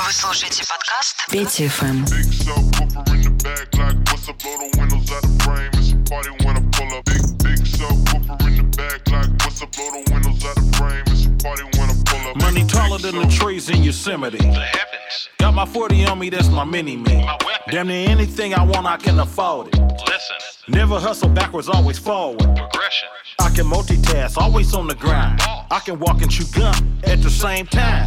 Вы слушаете подкаст Петя ФМ. Big subwoofer in the back, like what's up? Blow the windows out the frame. It's a party when I pull up. Big big subwoofer in the back, like what's up? Blow the windows out the frame. It's a party when I pull up. Money taller than the trees in Yosemite. The heavens. Got my 40 on me, that's my mini me. My weapon. Damn near anything I want, I can afford it. Listen. Never hustle backwards, always forward. Progression. I can multitask, always on the grind. I can walk and chew gum at the same time.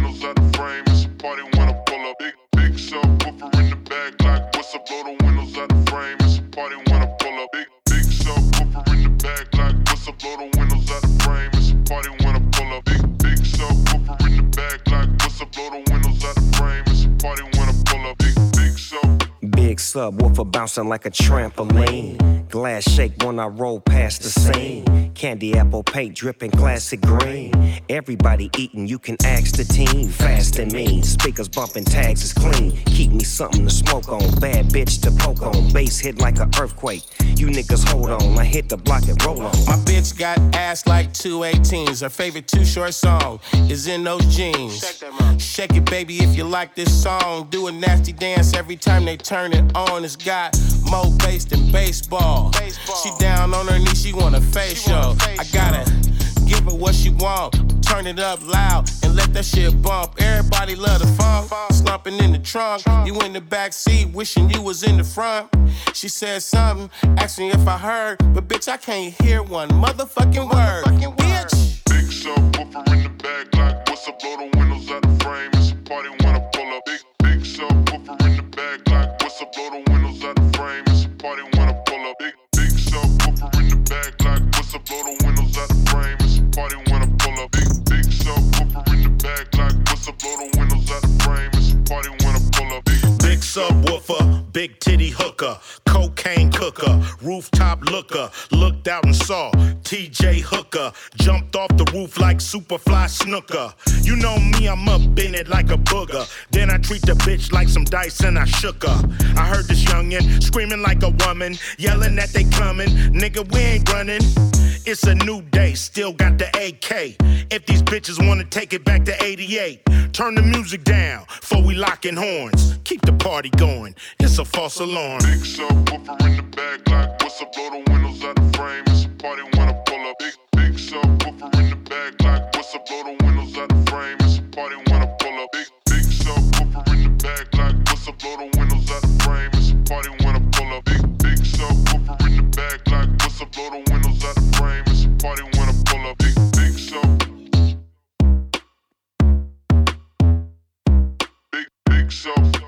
subwoofer in the back, like what's up? Blow the windows out the frame. It's a party when I pull up. Big big subwoofer in the back, like what's up? Blow the windows out the frame. It's a party Big subwoofer bouncing like a trampoline. Glass shake when I roll past the scene. Candy apple paint dripping classic green. Everybody eating, you can ask the team. Fast and mean, speakers bumping, tags is clean. Keep me something to smoke on, bad bitch to poke on. Bass hit like an earthquake. You niggas hold on, I hit the block and roll on. My bitch got ass like two 18s. Her favorite Too Short song is in those jeans. Shake it, baby, if you like this song. Do a nasty dance every time they turn it on. It's got more bass than baseball. She down on her knees, she want a facial. I gotta give her what she want. Turn it up loud and let that shit bump. Everybody love the funk. Slumping in the trunk. You in the back seat, wishing you was in the front. She said something, asked me if I heard, but bitch, I can't hear one motherfucking word. Bitch. Big subwoofer in the back, like what's up? Blow the windows out the frame. It's a party when I pull up. Big big subwoofer in the back, like what's? Blow the windows out the frame. It's a party when I pull up. Big big subwoofer in the back, like what's up? Blow the windows out the frame. It's a party when I pull up. Big big subwoofer in the back, like what's up? Blow the windows out the frame. It's a party when I pull up. Big Big subwoofer, big titty hooker, cocaine cooker, rooftop looker, looked out and saw TJ Hooker, jumped off the roof like Superfly Snuka. You know me, I'm up in it like a booger. Then I treat the bitch like some dice and I shook her. I heard this youngin' screaming like a woman, yelling that they coming. Nigga, we ain't running. It's a new day, still got the AK. If these bitches wanna take it back to 88, turn the music down before we lockin' horns. Keep the party going, it's a false alarm. Big in the like what's up? Blow the windows out frame. It's a party subwoofer in the back, like what's up? Blow the windows out the frame. It's a party when I pull up. Big big subwoofer in the back, like what's up? Blow the windows out the frame. It's a party when I pull up. Big big subwoofer in the back, like what's up? Blow the windows out the frame. It's a party when I pull up. Big big sub. Big big sub.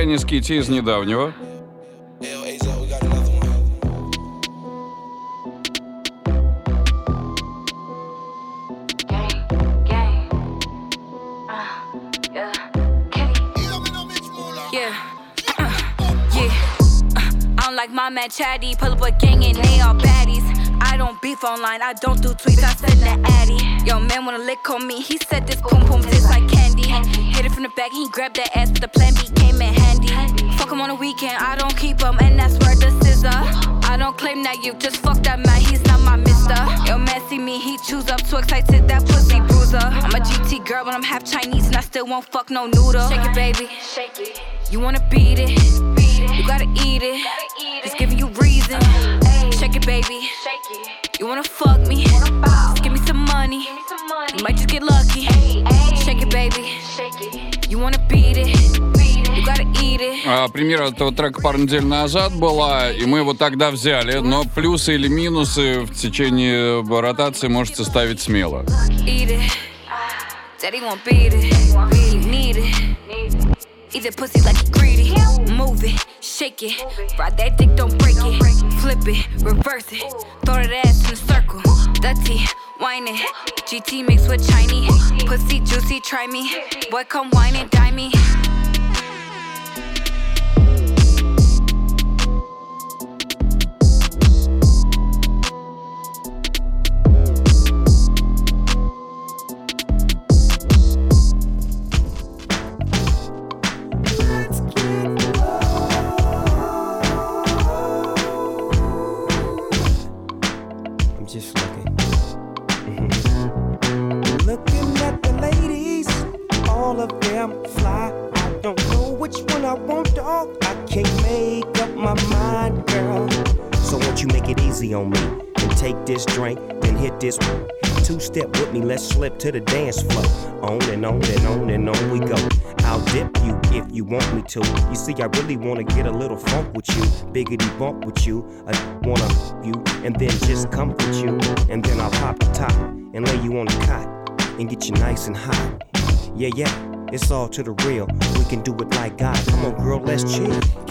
Chinese Kitty из недавнего. like my man Chatty. Pull up a gang and they all baddies. I don't beef online, I don't do tweets, I send the addy. Yo, man wanna lick on me, he said this boom boom tastes like candy. Hit it from the back, he grabbed that ass, but the plan B on the weekend, I don't keep him, and that's where the scissor. I don't claim that you just fuck that man, he's not my mister. Yo, man, see me, he choose up, too excited, that pussy bruiser. I'm a GT girl, but I'm half Chinese, and I still won't fuck no noodle. Shake it, baby. Shake it. You wanna beat it? Beat it. You gotta eat it. Just giving you reason. Shake it, baby. Shake it. You wanna fuck me? Just give me some money. some You might just get lucky. Shake it, baby. Shake it. You wanna beat А, премьера этого трека пару недель назад была, и мы его тогда взяли. Но плюсы или минусы в течение ротации можете ставить смело. Eat the pussy like you greedy. Move it, shake it. Ride that dick, don't break it. Flip it, reverse it. Throw that ass in a circle. Dirty, whine it. GT mixed with Chinese. Pussy juicy, try me. Boy, come wine and dine me. On me and take this drink, then hit this two step with me. Let's slip to the dance floor. On and on and on and on we go. I'll dip you if you want me to. You see, I really wanna get a little funk with you, biggity bump with you. I wanna you and then just comfort you, and then I'll pop the top and lay you on the cot and get you nice and hot. Yeah, yeah, it's all to the real. We can do it like God. Come on, girl, let's chill.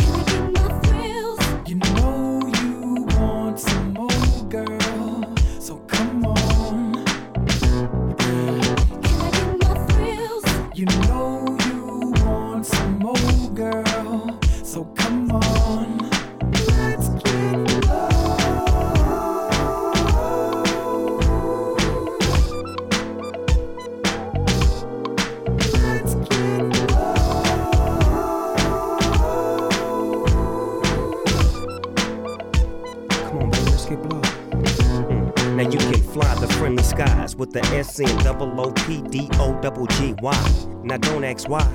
With the S N double O P D O double G Y. Now don't ask why.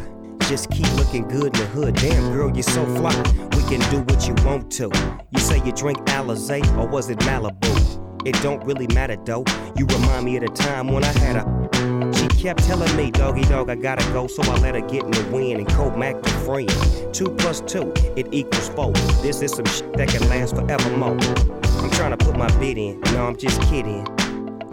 Just keep looking good in the hood. Damn, girl, you're so fly. We can do what you want to. You say you drink Alizé or was it Malibu? It don't really matter though. You remind me of the time when I had a. She kept telling me, doggy dog, I gotta go, so I let her get in the wind and co Mac the friend. Two plus two, it equals four. This is some shit that can last forevermore. I'm trying to put my bid in, no, I'm just kidding.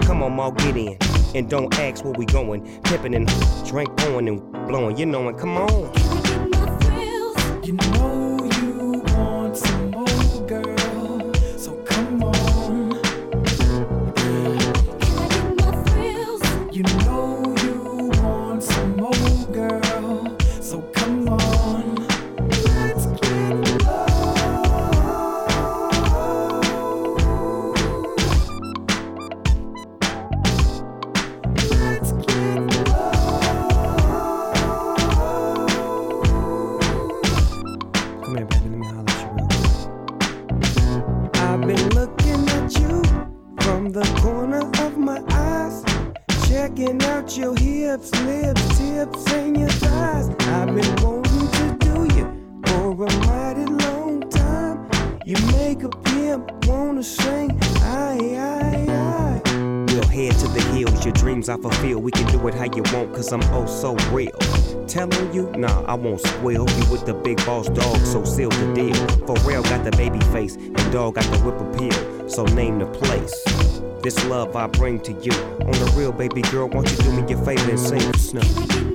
Come on, Maul, get in. And don't ask where we going. Pippin' and drink pouring and blowing. You know it. Come on. Cause I'm oh so real. Telling you, nah, I won't squeal. You with the big boss dog, so seal the deal. For real, got the baby face, and dog got the whip appeal. So name the place. This love I bring to you. On the real, baby girl, won't you do me your favor and sing snow?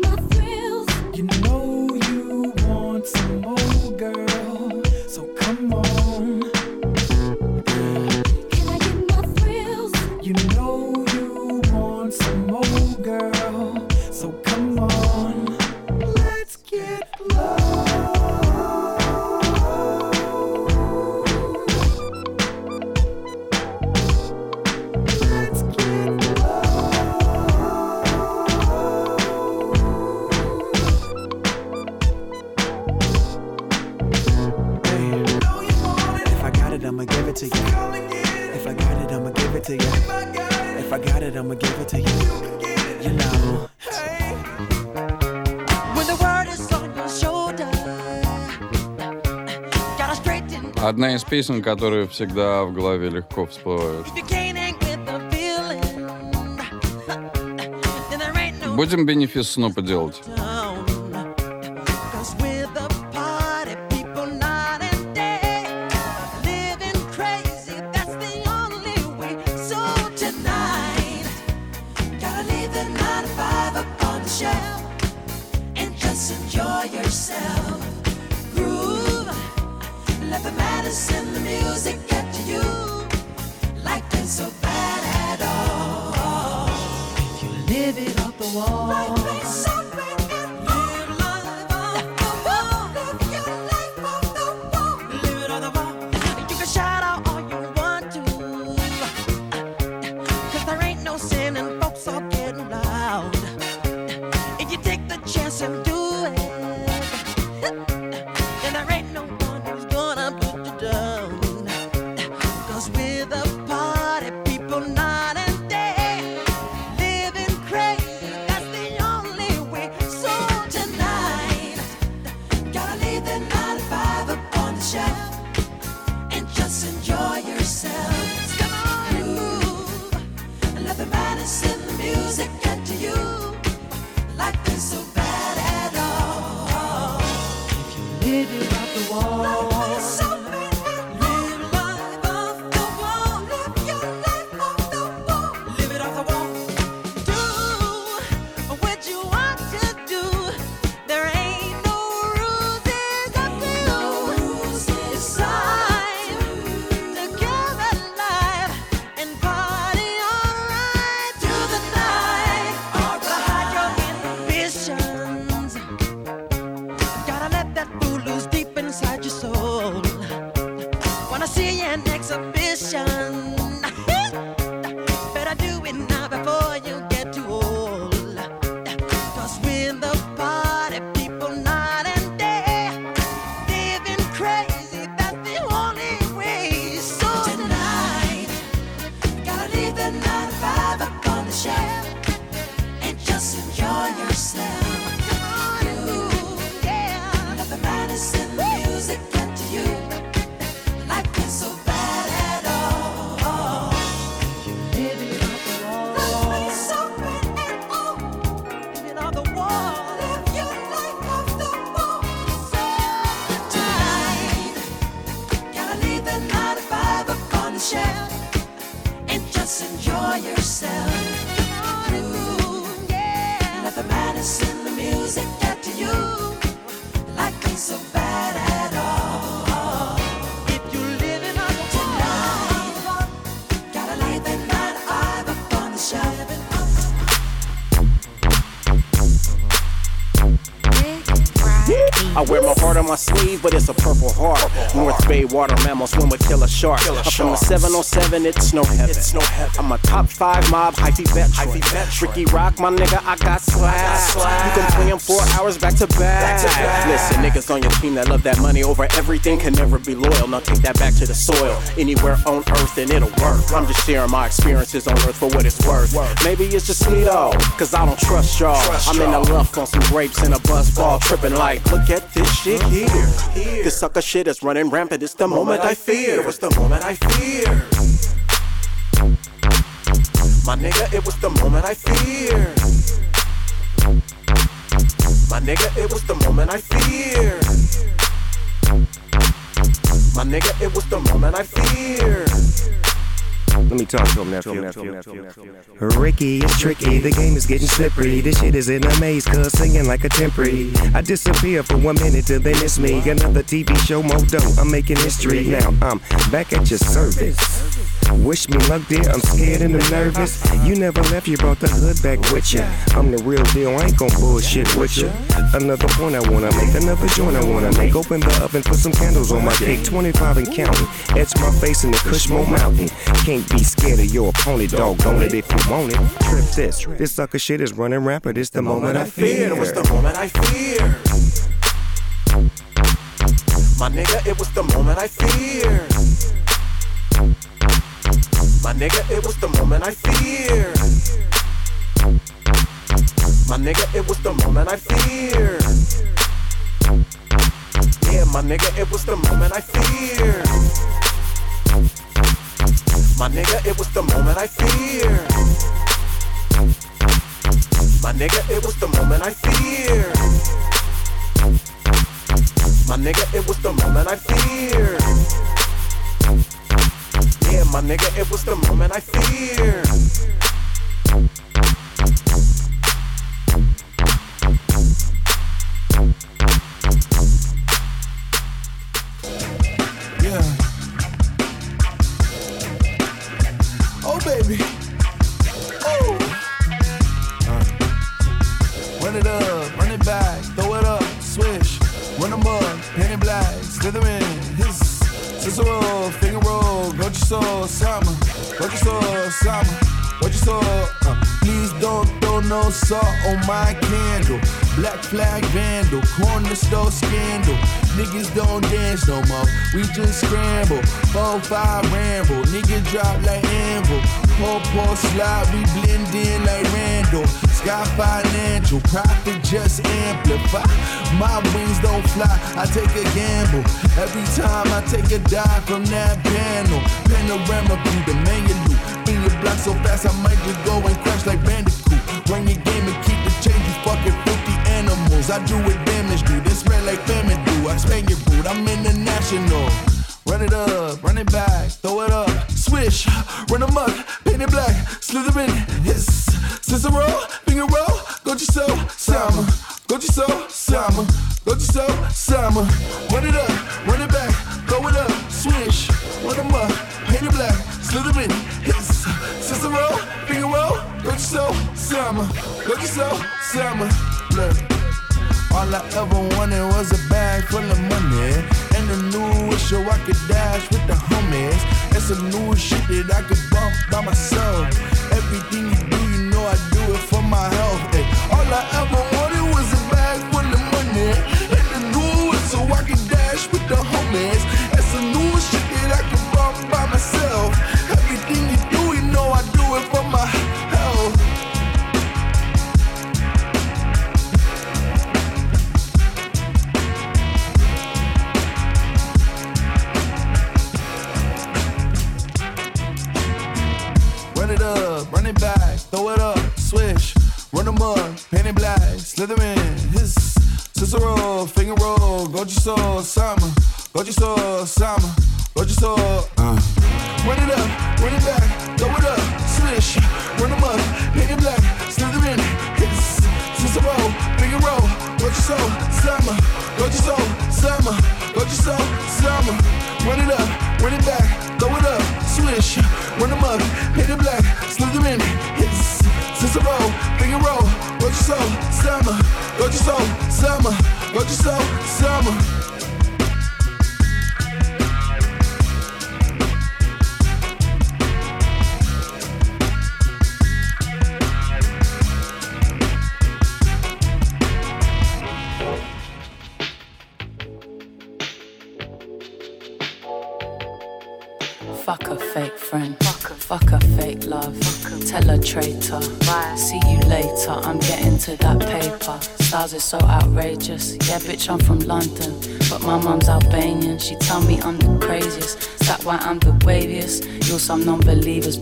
песен, которые всегда в голове легко всплывают. Будем бенефис Снупа делать. water mammals swim with killer shark. Up from the 707, it's no heaven. It's no heaven. I'm a top five mob, hyphy vet. Hyphy. Ricky Rock, my nigga, I got slaps. You can play him four hours back to back. back, to back. Listen, niggas on your team that love that money over everything can never be loyal. Now take that back to the soil. Anywhere on earth, and it'll work. I'm just sharing my experiences on earth for what it's worth. Maybe it's just me though, cause I don't trust y'all. I'm in the luff on some grapes and a buzz ball, tripping like, look at this shit mm-hmm. here. This sucker shit is running rampant. It's the moment I fear? What's the moment I fear? My nigga, it was the moment I fear. My nigga, it was the moment I fear. My nigga, it was the moment I fear. Let me talk to him, now. Ricky, it's tricky. The game is getting slippery. This shit is in a maze, cuz singing like a temporary. I disappear for one minute till they miss me. Another TV show, Modo. I'm making history now. I'm back at your service. Wish me luck, dear. I'm scared and I'm nervous. You never left, you brought the hood back with ya. I'm the real deal, I ain't gon' bullshit with ya. Another point I wanna make, another joint I wanna make. Open the oven, put some candles on my cake, 25 and counting. Etch my face in the Kushmo Mountain. Can't be scared of your opponent, doggone it if you want it. Trip this. This sucker shit is running rapid. It's the moment I fear. It was the moment I feared. My nigga, it was the moment I feared. My nigga, it was the moment I feared. My nigga, it was the moment I feared. Yeah, my nigga, it was the moment I feared. My nigga, it was the moment I feared. My nigga, it was the moment I feared. My nigga, it was the moment I feared. Yeah, my nigga, it was the moment I feared. Baby. Oh. Run it up, run it back, throw it up, swish. Run them up, penny black, slither in. His Cicero, finger roll, go your soul, summer. Go your soul, summer. Go your soul. Uh, please don't throw no salt on my candle. Black flag vandal, corner store scandal. Niggas don't dance no more, we just scramble. Four, five ramble, nigga drop like anvil. Poor, poor slide, we blend in like Randall. Sky financial, profit just amplify. My wings don't fly, I take a gamble. Every time I take a dive from that panel. Panorama through the menu. Block so fast, I might just go and crash like Bandicoot. Run your game and keep the change, you fucking filthy animals. I do what damage do, this spread like famine do. I spank your boot, I'm international. Run it up, run it back, throw it up, swish, run amok, paint it black, slither in, hiss, Cicero, finger roll, go to so, summer, go to so, summer, go to so, summer, run it up, run it back, throw it up, swish, run amok, paint it black, slither in, hiss, Cicero, finger roll, go to so, summer, go to so, summer, look. All I ever wanted was a bag full of money And a new issue I could dash with the homies. And some new shit that I could bump by myself. Everything you do, I do it for my health ay. All I ever wanted was a bag full of money eh. And a new issue I dash with the homies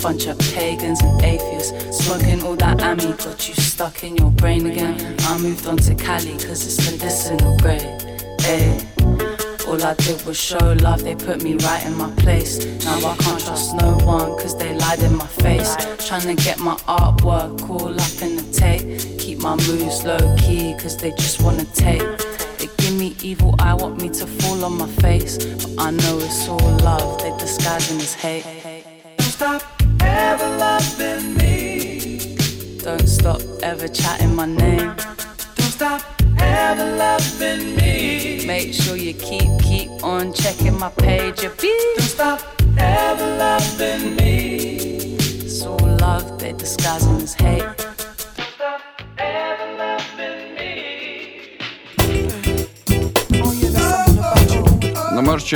Bunch of pagans and atheists. Smoking all that Ami got you stuck in your brain again. I moved on to Cali cause it's medicinal grade. Hey. All I did was show love, they put me right in my place. Now I can't trust no one, cause they lied in my face. Trying to get my artwork all up in the tape. Keep my moves low key, cause they just wanna take. They give me evil eye, want me to fall on my face. But I know it's all love, they disguising as hate.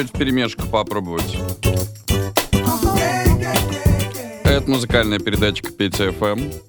В перемешку попробовать. Это музыкальная передача Петя ФМ.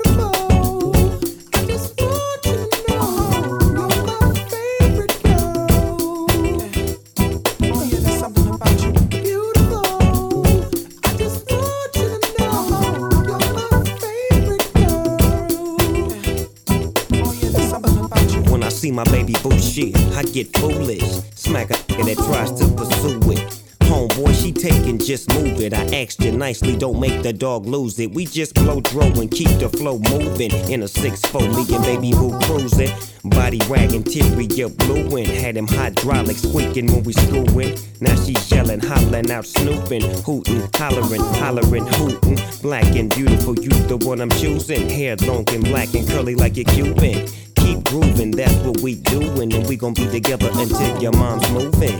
Just move it. I asked you nicely, don't make the dog lose it. We just blow dro and keep the flow moving. In a 6-4, me and baby boo cruising. Body wagging, interior blueing. Had him hydraulic squeaking when we screwing. Now she yelling, hollering out, snooping, hooting, hollering, hollering, hooting. Black and beautiful, you the one I'm choosing. Hair long and black and curly like a Cuban. Keep grooving, that's what we doing, and we gon' be together until your mom's moving.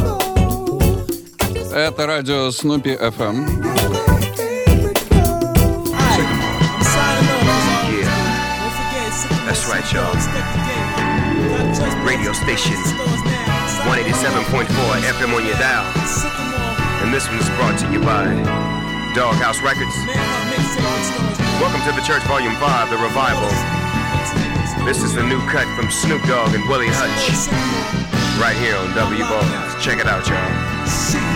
Это радио Снупи ФМ. That's right, y'all. Radio station 187.4 FM on your dial. And this one is brought to you by Doghouse Records. Welcome to the Church Volume 5, The Revival. This is the new cut from Snoop Dogg and Willie Hutch. Right here on W Balls. Check it out, y'all.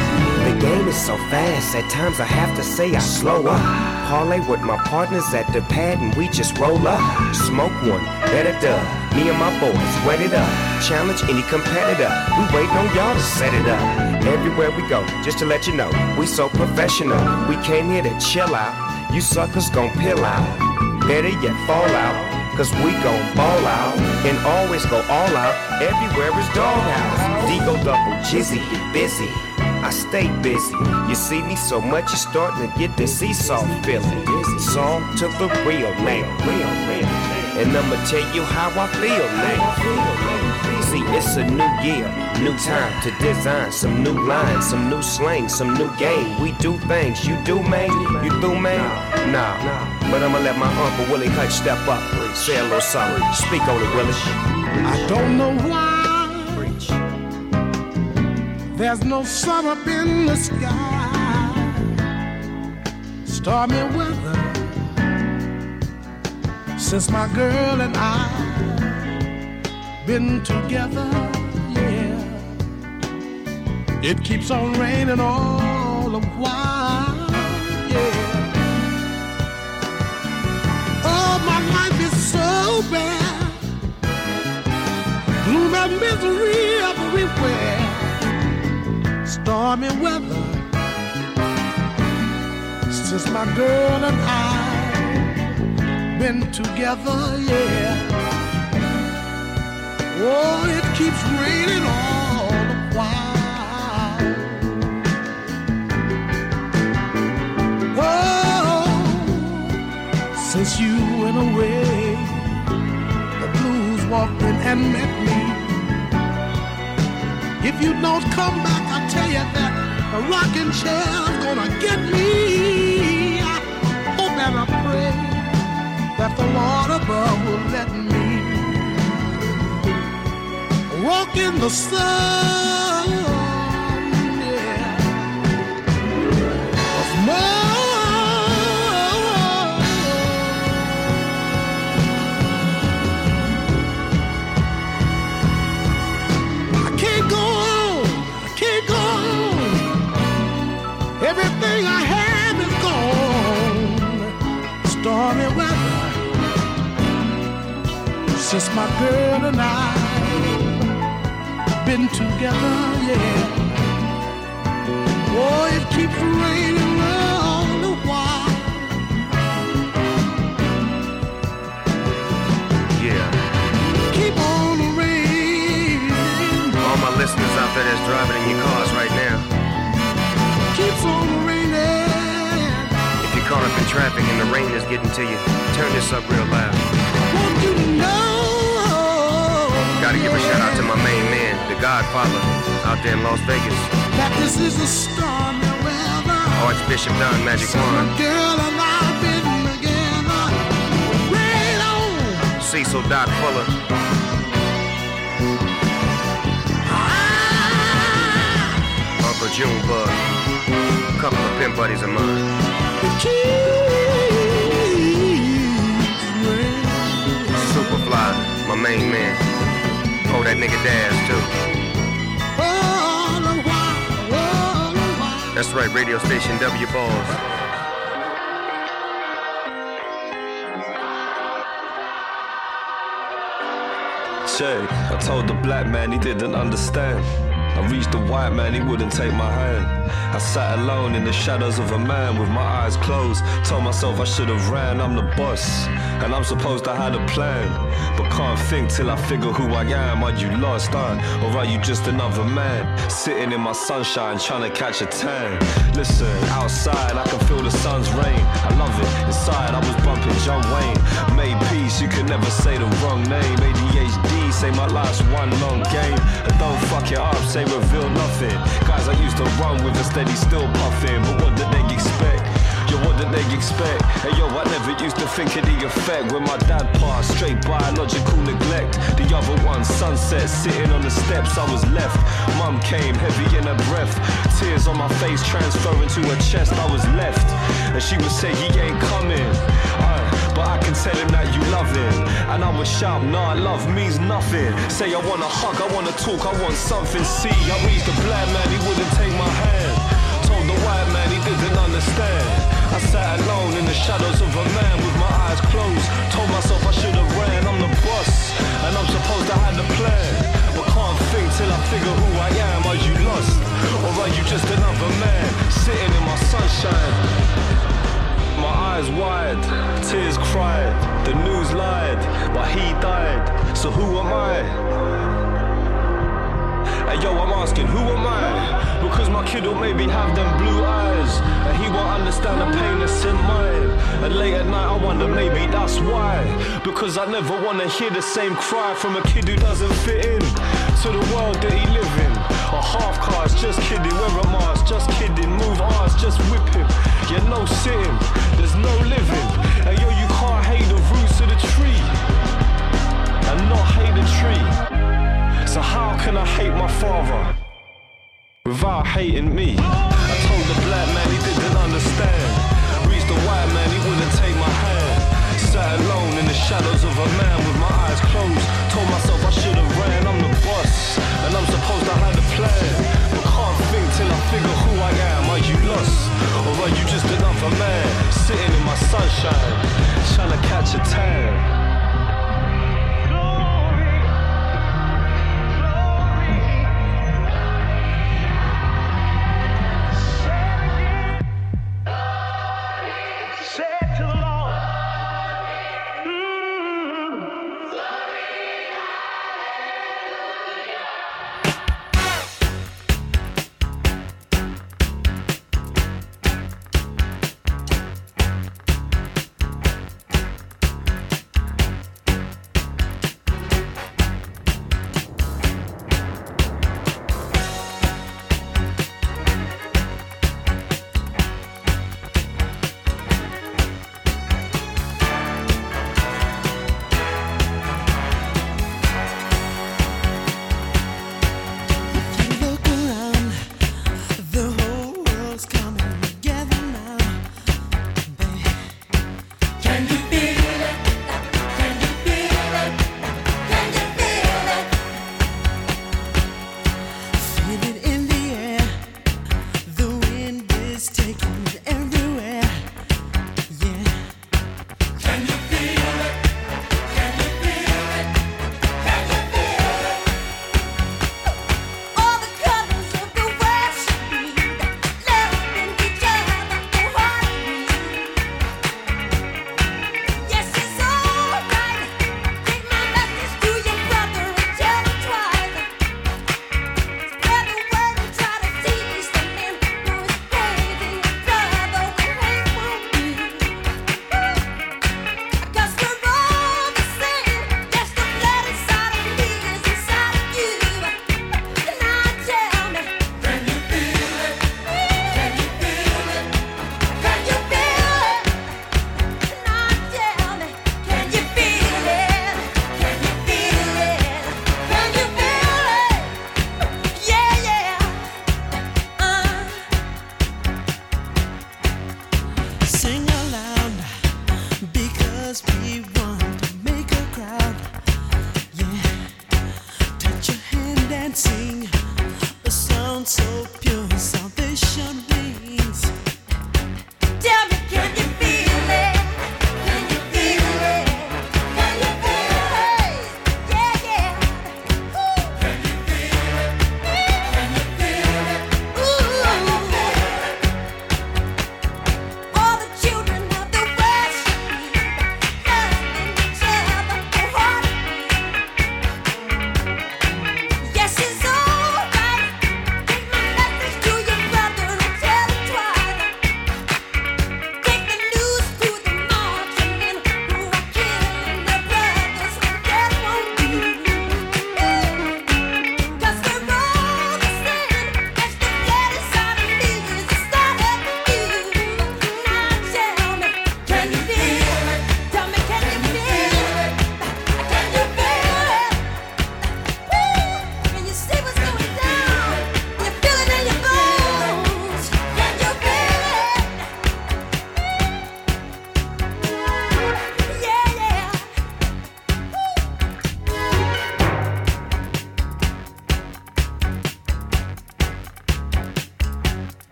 Game is so fast, at times I have to say I slow up. Parlay with my partners at the pad and we just roll up. Smoke one, better dub. Me and my boys wet it up. Challenge any competitor. We waiting on y'all to set it up. Everywhere we go, just to let you know, we so professional. We came here to chill out. You suckers gon' pill out. Better yet, fall out. Cause we gon' ball out and always go all out. Everywhere is doghouse. Digo double, Jizzy, busy. I stay busy. You see me so much, you're starting to get the seesaw feeling. Song to the real man. And I'ma tell you how I feel now. See, it's a new year, new time to design some new lines, some new slang, some new game. We do things, you do, man. You do, man? Nah, nah. but I'ma let my Uncle Willie Hutch step up, say a little something. Speak on it, Willie. I don't know why there's no sun up in the sky. Stormy weather since my girl and I been together. Yeah, it keeps on raining all the while. Yeah. Oh, my life is so bad. Gloom and misery everywhere. Stormy weather. Since my girl and I been together, yeah. Oh, it keeps raining all the while. Oh, since you went away, the blues walked in and met me. If you don't come back, tell you that a rocking chair's gonna get me. I hope and I pray that the Lord above will let me walk in the sun. Yeah. Of Since my girl and I been together, yeah. Oh, it keeps raining all the while. Yeah. Keep on raining. All my listeners out there that's driving in your cars right now. Keeps on raining. If you're caught up in traffic and the rain is getting to you, turn this up real loud. Gotta give a shout out to my main man, the Godfather, out there in Las Vegas. That this is a stormy weather. Archbishop Don Magic Juan, girl and I've been together. Rain on. Cecil Doc Fuller, ah. Uncle Junebug, a couple of pen buddies of mine. Superfly, my main man. That nigga Daz too. That's right, radio station W Balls. Check, I told the black man he didn't understand. I reached the white man, he wouldn't take my hand. I sat alone in the shadows of a man with my eyes closed. Told myself I should have ran, I'm the boss. And I'm supposed to have a plan. But can't think till I figure who I am. Are you lost, huh? Or are you just another man? Sitting in my sunshine trying to catch a tan. Listen, outside I can feel the sun's rain. I love it. Inside I was bumping John Wayne. Made peace, you can never say the wrong name. ADHD, say my life's one long game. Don't fuck it up, say reveal nothing. Guys I used to run with a steady still puffing. But what did they expect? Yo, what did they expect? Hey yo, I never used to think of the effect when my dad passed. Straight biological neglect. The other one, sunset, sitting on the steps, I was left. Mum came, heavy in her breath. Tears on my face, transferring to her chest, I was left. And she would say, he ain't coming. Aye, but I can tell him that you love him. And I would shout, nah, love means nothing. Say, I wanna hug, I wanna talk, I want something. See, I reached the black man, he wouldn't take my hand. Told the white man he didn't understand. I sat alone in the shadows of a man with my eyes closed. Told myself I should have ran, I'm the boss. And I'm supposed to have the plan. But can't think till I figure who I am. Are you lost? Or are you just another man sitting in my sunshine? My eyes wide tears cried, the news lied, but he died. So who am I? Hey yo, I'm asking, who am I? Because my kid will maybe have them blue eyes, and he won't understand the pain that's in mine. And late at night, I wonder maybe that's why. Because I never wanna hear the same cry from a kid who doesn't fit in to the world that he live in. A half cars, just kidding, wear a mask, just kidding, move ours, just whip him. Yeah, no sitting, no living. And yo, you can't hate the roots of the tree and not hate the tree. So how can I hate my father without hating me? I told the black man he didn't understand. Reached the white man, he wouldn't take my hand. Sat alone in the shadows of a man with my eyes closed. Told myself I should have ran. I'm the boss, and I'm supposed to have a plan. But can't think till I figure who I am. Are you lost, or are you just another man sitting in my sunshine, trying to catch a tan?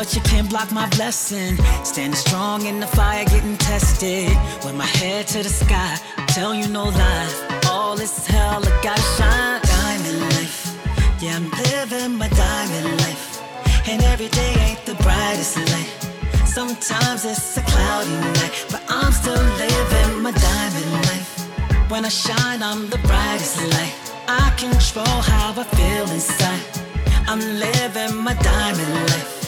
But you can't block my blessing. Standing strong in the fire, getting tested. With my head to the sky, tell you no lie. All this hell, I gotta shine. Diamond life. Yeah, I'm living my diamond life. And every day ain't the brightest light. Sometimes it's a cloudy night, but I'm still living my diamond life. When I shine, I'm the brightest light. I control how I feel inside. I'm living my diamond life,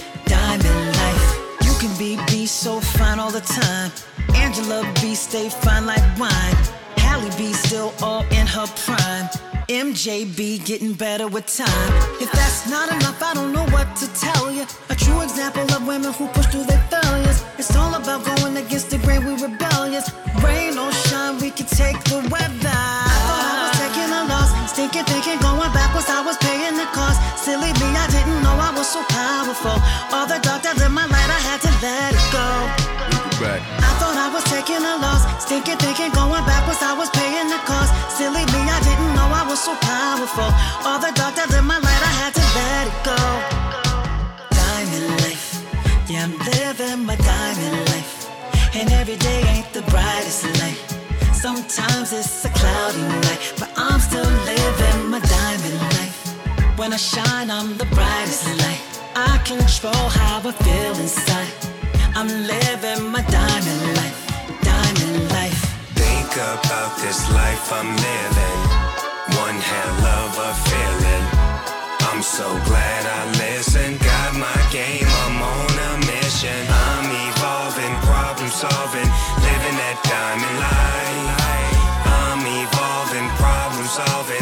life. You can be be so fine all the time. Angela B stay fine like wine. Hallie B still all in her prime. MJB getting better with time. If that's not enough, I don't know what to tell you. A true example of women who push through their failures. It's all about going against the grain, we rebellious. Rain or shine, we can take the weather. I thought I was taking a loss, stinking, thinking, going backwards, I was paying the cost. Silly me, I didn't know I was so powerful. Loss. Thinking, going backwards, I was paying the cost. Silly me, I didn't know I was so powerful. All the darkness in my light, I had to let it go. Diamond life, yeah, I'm living my diamond life. And every day ain't the brightest light. Sometimes it's a cloudy night, but I'm still living my diamond life. When I shine, I'm the brightest light. I control how I feel inside. I'm living my diamond life. Think about this life I'm living. One hell of a feeling. I'm so glad I listened. Got my game, I'm on a mission. I'm evolving, problem solving, living that diamond life. I'm evolving, problem solving,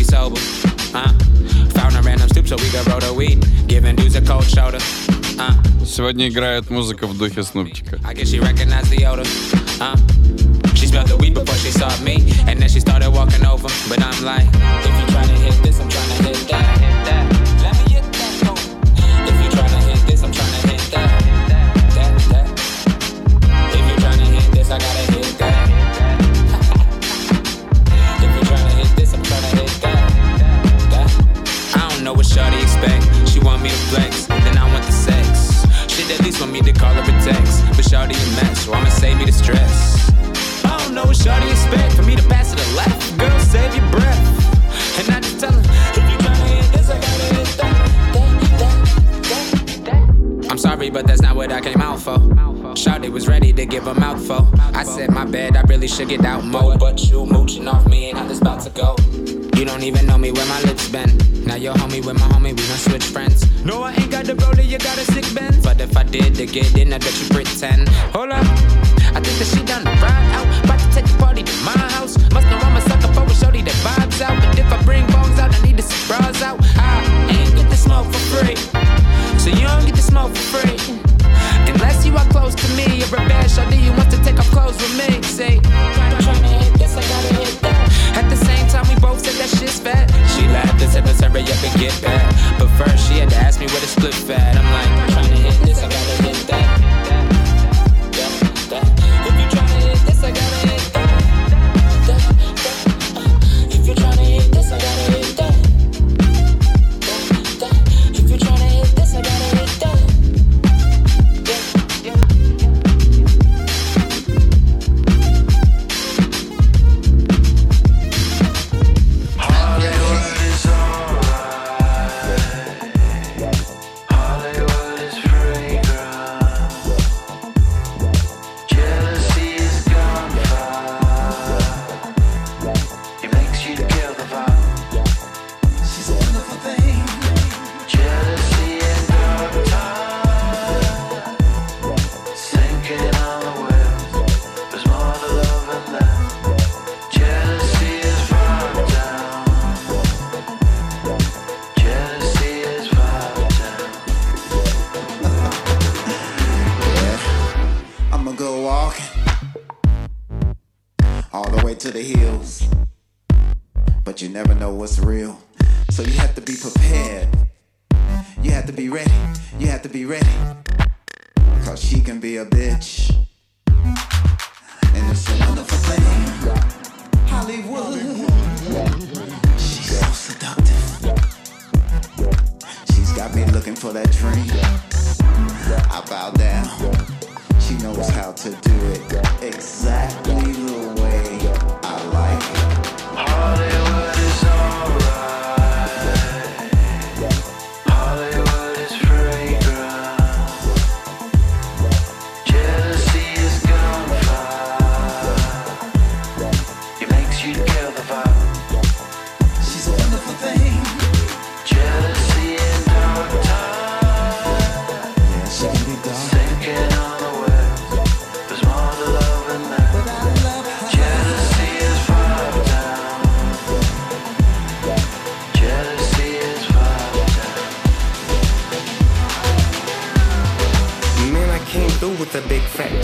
Week barely sober. Uh. Found a random stoop so we could roll the weed. Giving dudes a cold shoulder. Uh. Сегодня играет музыка в духе Снупчика. I guess she recognized the odor. Uh. She smelled the weed before she saw me. And then she started walking over. But I'm like, if you tryna hit this, I'm tryna hit that. Want me to flex, then I want the sex. She'd at least want me to call her a text. But Shorty a mess, so I'ma save me the stress. I don't know what Shorty expect for me to pass to the left. Girl, save your breath. And I just tell her, if you tryna hit this, I gotta hit that. I'm sorry, but that's not what I came out for. Shawty was ready to give a mouthful. I said, my bad, I really should get out more. But you mooching off me and how just about to go. You don't even know me where my lips bent. Now your homie with my homie, we done switch friends. No, I ain't got the roller, you got a sick bend. But if I did, they get in, I bet you pretend. Hold up, I think that she done the ride out. About to take the party to my house. Must know I'm a sucker for a shorty that vibes out. But if I bring bones out, I need to see bras out. I ain't get the smoke for free. So you don't get the smoke for free. Unless you are close to me, you're a bad shorty, you want to take off clothes with me. Say, trying to hit this, I gotta hit that bro said that shit's fat. She laughed and said, let's hurry up and get back. But first, she had to ask me where the split fat. I'm like, I'm trying to hit this, I gotta hit that.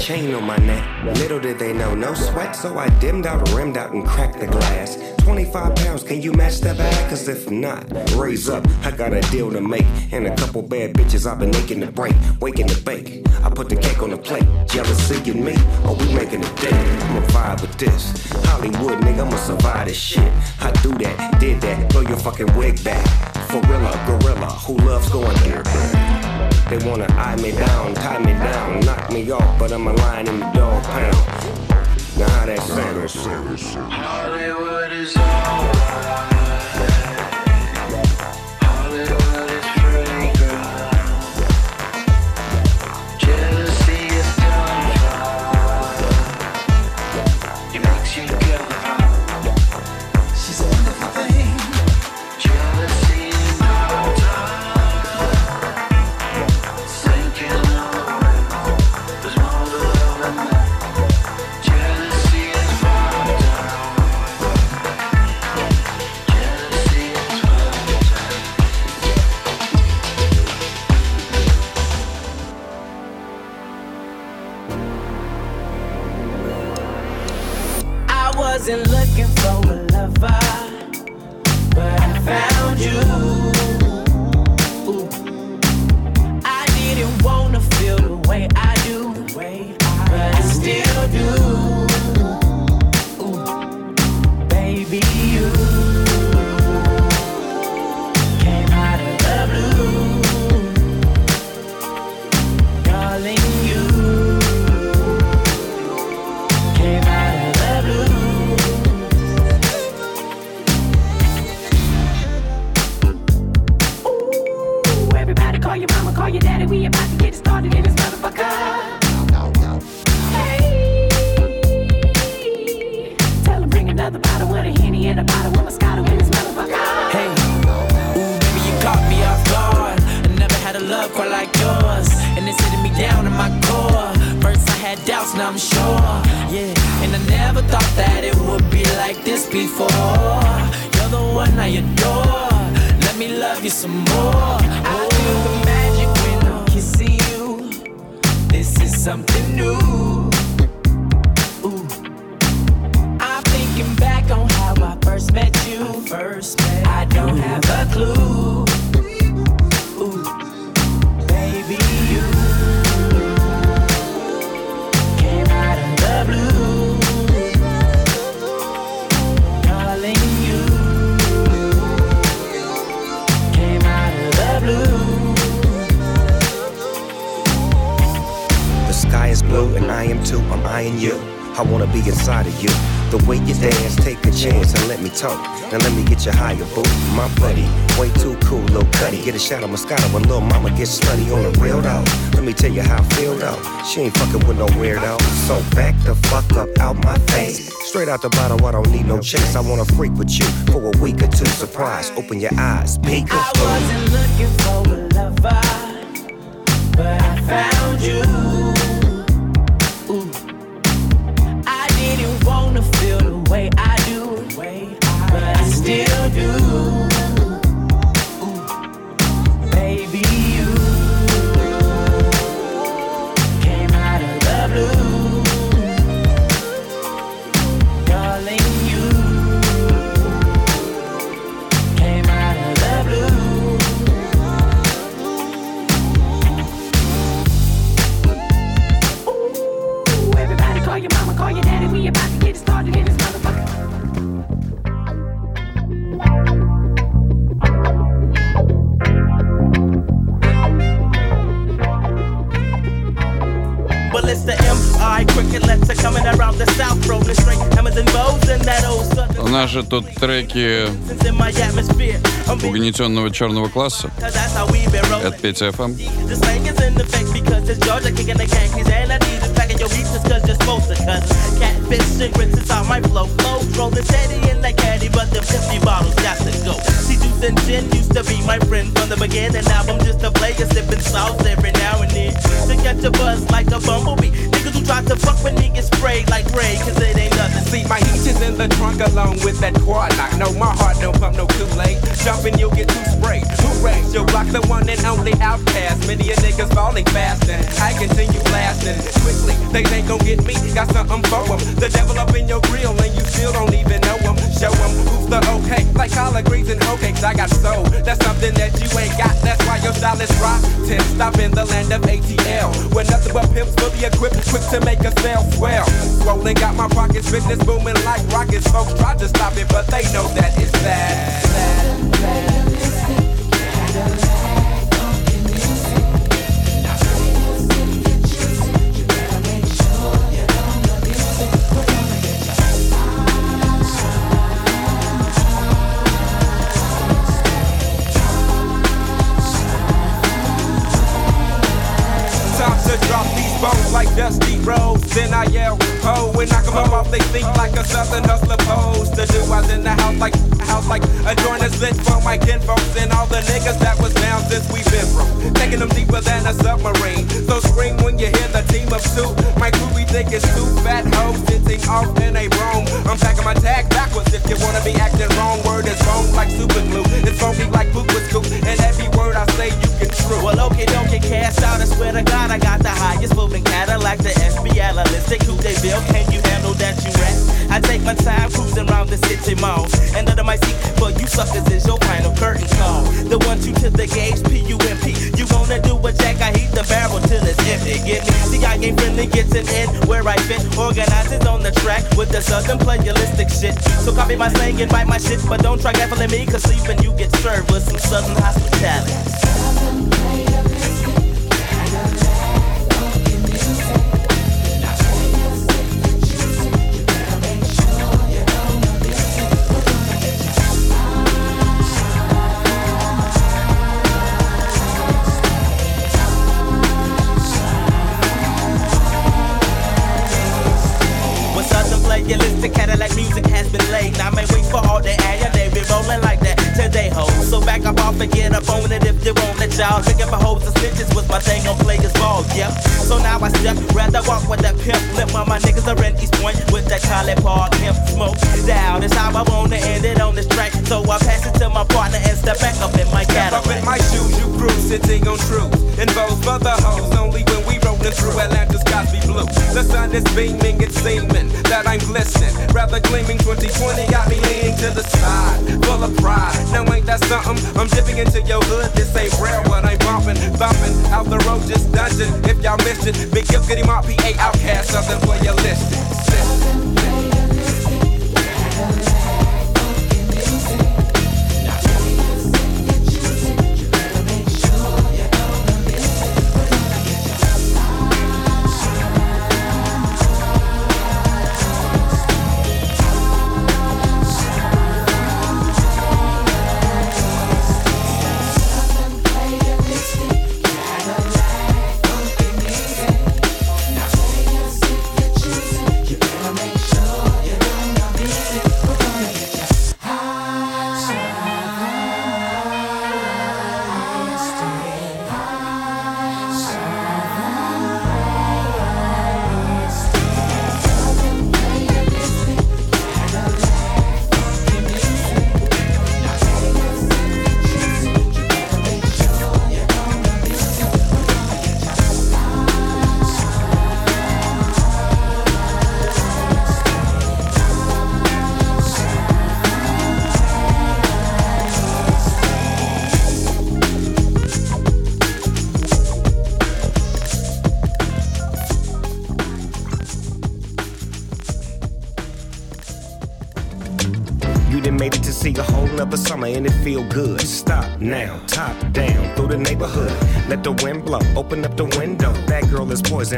chain on my neck. Little did they know, no sweat, so I dimmed out, rimmed out, and cracked the glass. 25 pounds, can you match that bag? Cause if not, raise up. I got a deal to make, and a couple bad bitches I've been aching to break, waking to bake. I put the cake on the plate, jealousy in me, oh, we making a day. I'ma vibe with this. Hollywood, nigga, I'ma survive this shit. I do that, did that, blow your fucking wig back. For real, gorilla, who loves going there. They wanna eye me down, tie me down, knock me off, but I'm a lion in the dog pound. Now how that sounds? Hollywood is alright. Wanna freak with you for a week or two. Surprise, open your eyes, peek. I 50 bottles got to go. See, juice and gin used to be my friend from the beginning. Now I'm just a player sipping sauce every now and then. To catch a buzz like a bumblebee. Niggas who try to fuck with me get sprayed like Ray cause it ain't nothing. See, my is in the trunk along with that quad knock. No, my heart don't pump no Kool-Aid. Jumping, you'll get too sprayed. Hooray, your block the one and only OutKast. Many a niggas falling fast and I continue blasting quickly. They ain't gon' get me, got something for 'em. The devil up in your grill and you still don't even know 'em. Show 'em who's the okay. Like collard greens and hoe cakes, I got soul. That's something that you ain't got. That's why your style is rotten. Stop in the land of ATL. Where nothing but pimps fully equipped, quick to make a sale swell. Swollen, got my pockets, fitness booming like rockets. Folks tried to stop it, but they know that it's bad. To drop these bones like dusty roads. Then I yell, ho, and knock 'em all off. They think like a southern hustler pose. The I was in the house like, a house like a joint is lit for my kinfolks and all the niggas that was down since we been from. Taking them deeper than a submarine. So scream when you hear the team of two. My crew we think it's two fat hoes sitting off in a room. I'm packing my tag backwards if you wanna be acting wrong. Word is wrong like super glue. It's funky like boot with scoop. And every word I say you can true. Well, okay, don't get cast out. I swear to God, I got the highest moving Cadillac, the FBI Lalistic they de Can you handle that, you rat? I take my time cruising around the city mall. And under my seat for you suckers is your final curtain call. The one two to the gauge, P-U-M-P. You gonna do a jack, I heat the barrel till it's empty. Get me? See, I ain't friendly, gets an in where I fit. Organizers on the track with the southern playalistic shit. So copy my slang and bite my shit, but don't try gaffling me, cause sleeping you get served with some southern hospitality. Up off and get up on it if you want it, y'all. Drinking my hoes and snitches was my thing on players ball, yep. So now I step, rather walk with that pimp lip while my niggas are in East Point with that College Park hemp smoke. Down is how I wanna end it on this track. So I pass it to my partner and step back up in my Step up in my shoes, you cruise, sitting on truth. Involves other hoes only when we rolling through Atlanta's Cosby Blue. The sun is beaming, it's seeming that I'm glistening. Rather gleaming 2020 got me leaning to the side, full of pride. Now ain't that something? I'm dipping into your hood. This ain't real, what I'm bumping, bumping out the road, just dungeon. If y'all missed it, big gift, get him out, PA OutKast, something for your list.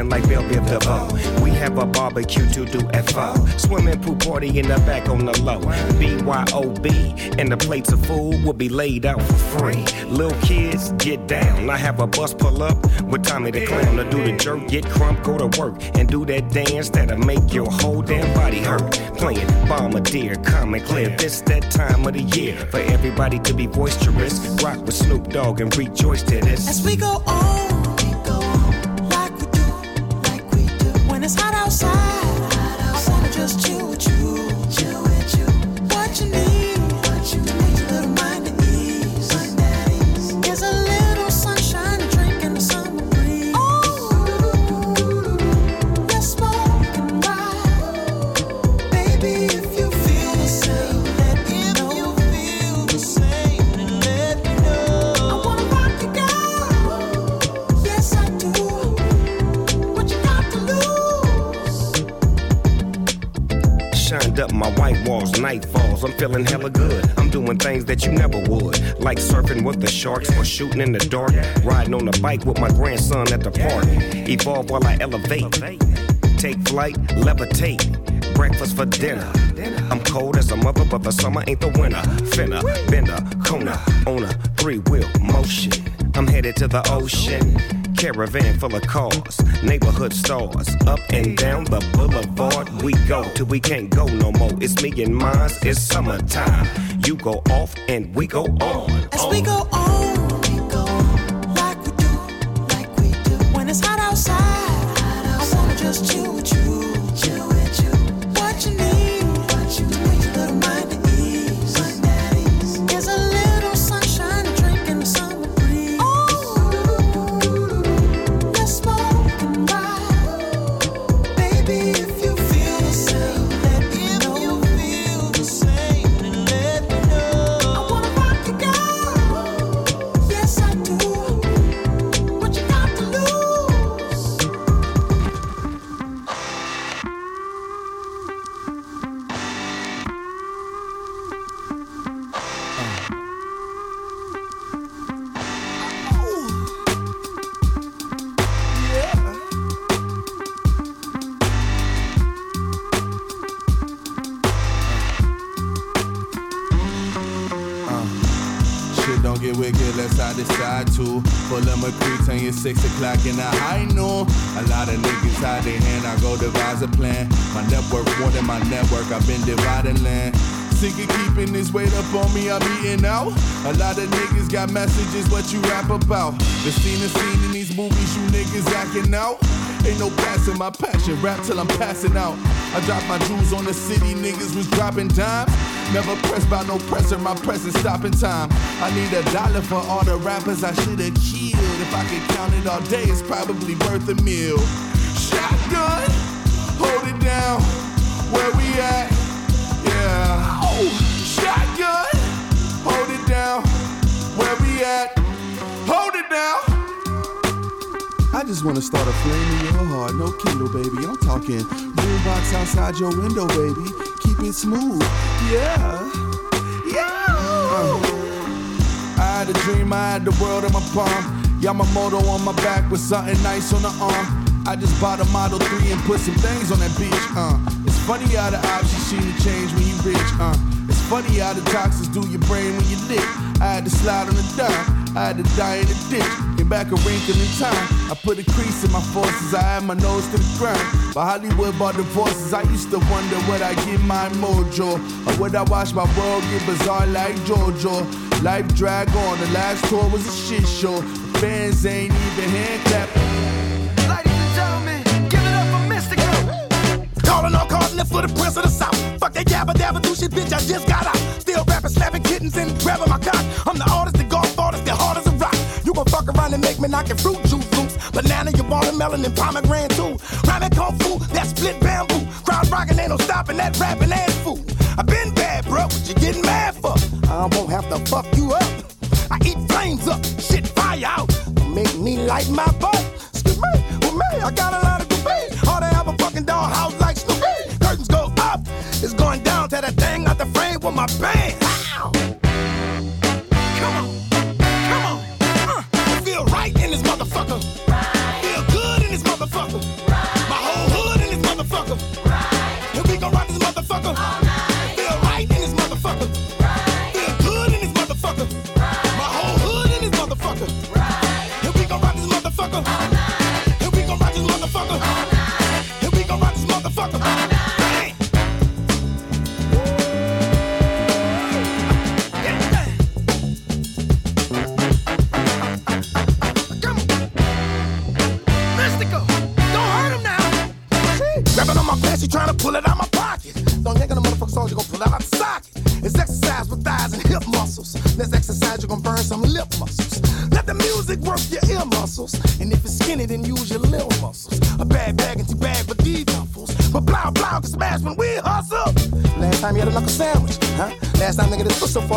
Poison like Belle Biv DeVoe. We have a barbecue to do FO. Swimming pool party in the back on the low. BYOB, and the plates of food will be laid out for free. Little kids, get down. I have a bus pull up with Tommy the Clown to do the jerk, get crump, go to work, and do that dance that'll make your whole damn body hurt. Playing Bombardier, Common Clear. This that time of the year for everybody to be boisterous. Rock with Snoop Dogg and rejoice to this. As we go on, with the sharks or shooting in the dark. Riding on a bike with my grandson at the park. Evolve while I elevate. Take flight, levitate. Breakfast for dinner. I'm cold as a mother, but the summer ain't the winter. Finna, bender, Kona, on a three wheel motion. I'm headed to the ocean. Caravan full of cars, neighborhood stars. Up and down the boulevard we go till we can't go no more. It's me and mine, it's summertime. You go off and we go on. As we go on, we go on like we do, like we do. When it's hot outside, I wanna just chill with you, you rap about. The scene is seen in these movies, you niggas acting out. Ain't no passing my passion, rap till I'm passing out. I drop my jewels on the city, niggas was dropping dimes. Never pressed by no presser, my presence stopping time. I need a dollar for all the rappers I should've killed. If I could count it all day, it's probably worth a meal. Shotgun, hold it down. Just wanna start a flame in your heart. No Kindle, baby. I'm talking boombox outside your window, baby. Keep it smooth. Yeah. Yeah. I had a dream, I had the world in my palm. Yamamoto on my back with something nice on the arm. I just bought a Model 3 and put some things on that beach. Uh. It's funny how the options seem to change when you rich. Uh. It's funny how the toxins do your brain when you lit. I had to slide on the dime. I had to die in a ditch. Came back a wrinkle in time. I put a crease in my forces. I had my nose to the ground. But Hollywood bought divorces. I used to wonder would I get my mojo or would I watch my world get bizarre like JoJo. Life drag on. The last tour was a shit show. The fans ain't even hand clapping. Ladies and gentlemen, give it up for Mystikal. Calling all carding it for the prince of the south. Fuck that yabba dabba do shit, bitch, I just got out. Still rapping, slapping kittens and grabbing my cock. I'm the artist, the golf artist, me knock your fruit juice loose. Banana, your watermelon, and pomegranate too. Rhyming kung fu, that split bamboo. Crowd rocking, ain't no stopping that rapping ass fool. I been bad, bro, what you getting mad for? I won't have to fuck you up. I eat flames up, shit fire out. Make me light my butt. Excuse me, with me, I got a lot of debate. All they have a fucking dog house like Snoopy. Curtains go up, it's going down to that thing out the frame with my band. Ow.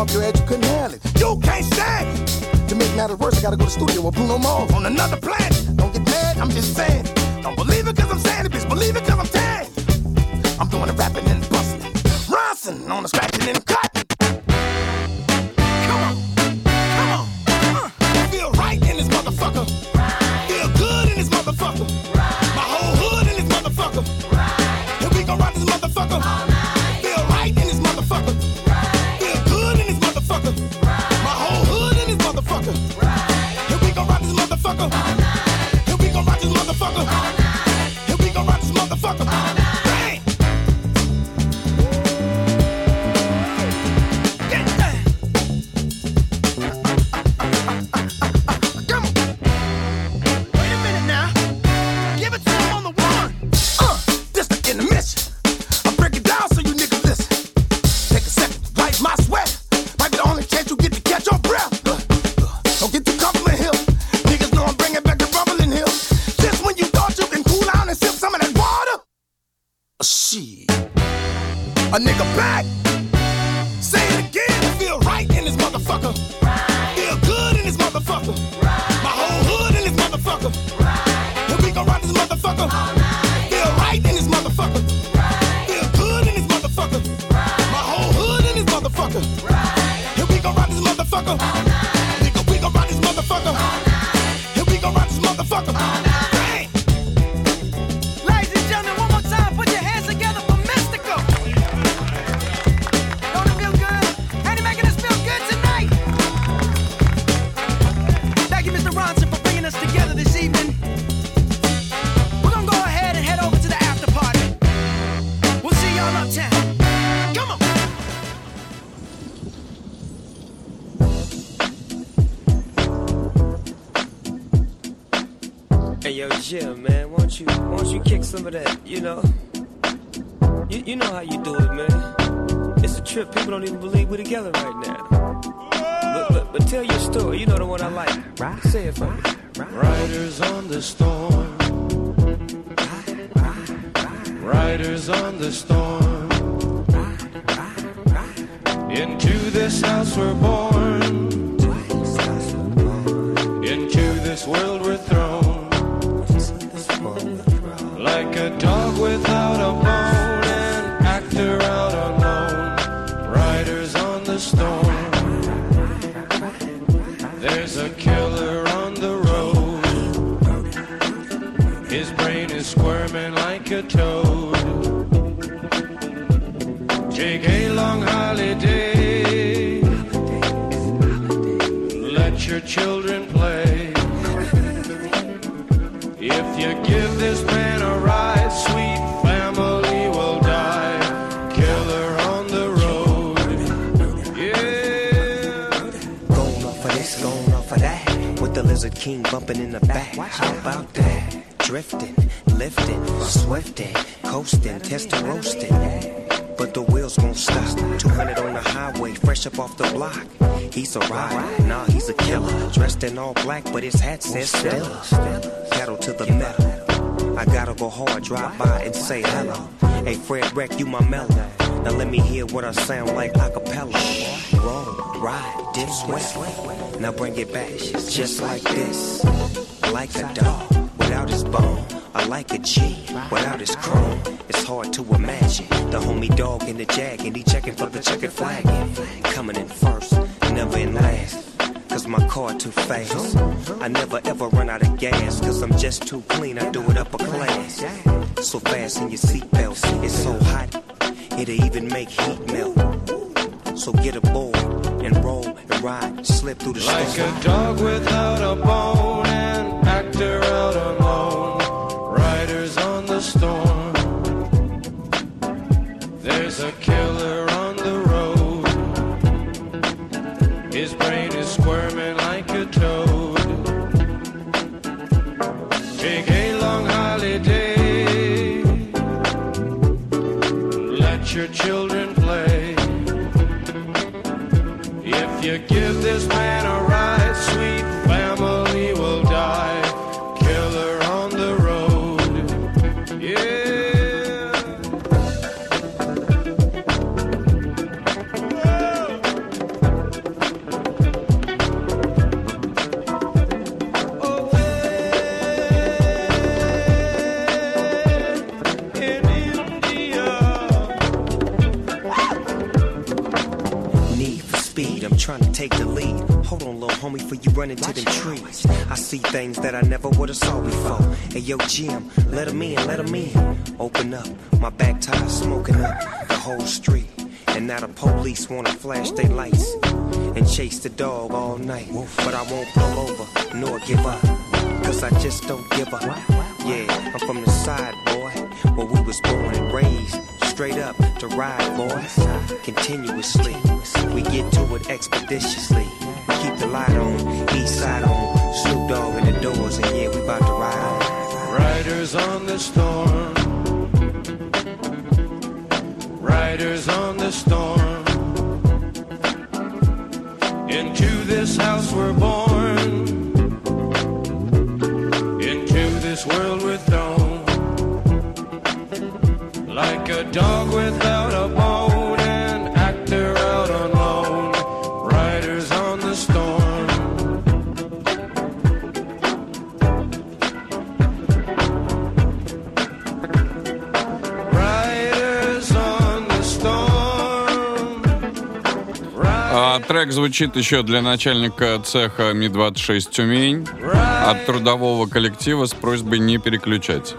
Nigga, this was so far up your head you couldn't handle it. You can't stand it. To make matters worse, I gotta go to the studio with Bruno Mars on another a rider, nah, he's a killer. Dressed in all black, but his hat says Stella. Pedal to the metal. I gotta go hard, drive by and say hello. Hey, Fred Wreck, you my mellow. Now let me hear what I sound like a cappella. Roll, ride, dip, sweat. Now bring it back, just like this. Like a dog without his bone. I like a G without his chrome. It's hard to imagine the homie dog in the jag and he checking for the checkered flag. Coming in too fast. I never ever run out of gas. Cause I'm just too clean, I do it upper class. So fast in your seatbelts, it's so hot, it'll even make heat melt. So get aboard and roll and ride, slip through the Like storm. a dog without a bone, an actor out alone, homie, before you running to them trees. I see things that I never would have saw before. Hey, yo, Jim, let 'em in, let 'em in. Open up, my back tire smoking up the whole street. And now the police wanna flash their lights and chase the dog all night. But I won't pull over nor give up, cause I just don't give up. Yeah, I'm from the side, boy, where we was born and raised. Straight up to ride, boys, continuously. We get to it expeditiously. Keep the light on, east side on, Snoop Dogg in the doors, and yeah, we about to ride. Riders on the storm. Riders on the storm. Into this house we're born. Into this world we're thrown. Like a dog without звучит еще для начальника цеха Ми-26 Тюмень от трудового коллектива с просьбой не переключать.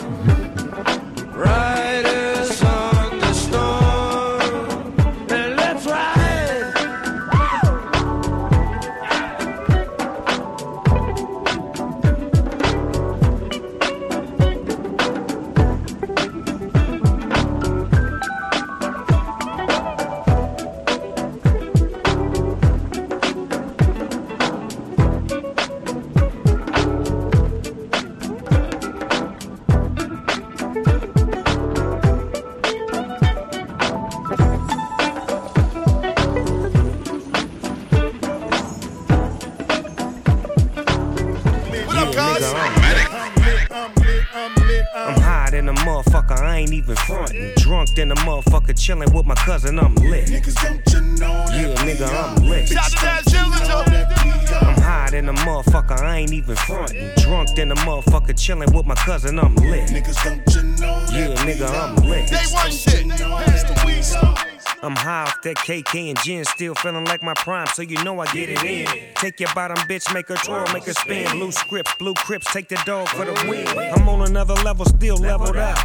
That KK and gin, still feeling like my prime, so you know I get it in. Take your bottom bitch, make her twirl, make her spin. Blue scripts, blue crips, take the dog for the win. I'm on another level, still leveled up.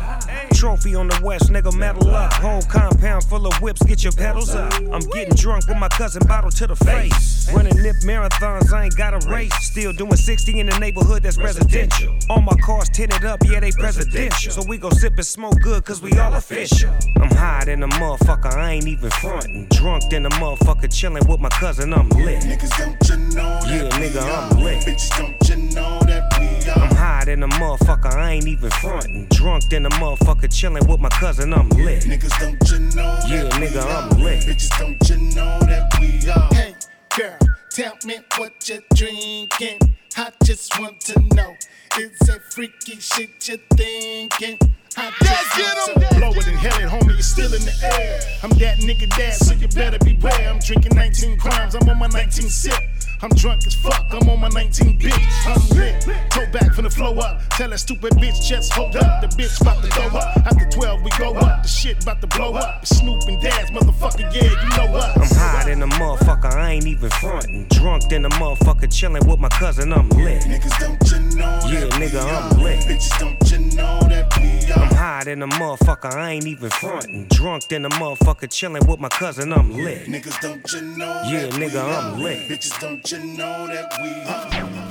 Trophy on the west, nigga, metal up. Whole compound full of whips, get your pedals up. I'm getting drunk with my cousin, bottle to the face. Running nip marathons, I ain't got a race. Still doing 60 in the neighborhood that's residential. All my cars tinted up, yeah, they presidential. So we go sip and smoke good, cause we all official. I'm high than a motherfucker, I ain't even frontin'. Drunk than a motherfucker, chillin' with my cousin, I'm lit. Niggas don't you know Yeah, nigga, I'm lit. Bitches don't you than a motherfucker, I ain't even frontin'. Drunk than a motherfucker, chillin' with my cousin, I'm lit. Niggas don't you know Yeah, that we nigga, are. I'm lit. Bitches don't you know that we are. Hey, girl, tell me what you're drinking. I just want to know. Is that freaky shit you're thinking? I just want to blow it and hell it, homie, you're still in the air. I'm that nigga dad, so you better beware. I'm drinking 19 crimes, I'm on my 19 sip. I'm drunk as fuck, I'm on my 19 bitch. I'm lit, toe back from the flow up. Tell that stupid bitch just hold up. The bitch about to go up. After 12, we go up. The shit about to blow up. Snoop and Daz, motherfucker, yeah, you know us. I'm high than a motherfucker, I ain't even frontin'. Drunk than a motherfucker, chillin' with my cousin, I'm lit. Niggas don't you know Yeah, nigga. I'm lit. Bitches don't you know that. I'm high than a motherfucker, I ain't even frontin'. Drunk than a motherfucker, chillin' with my cousin, I'm lit. Niggas don't you know Yeah, that we nigga, I'm lit. Bitches don't you know that we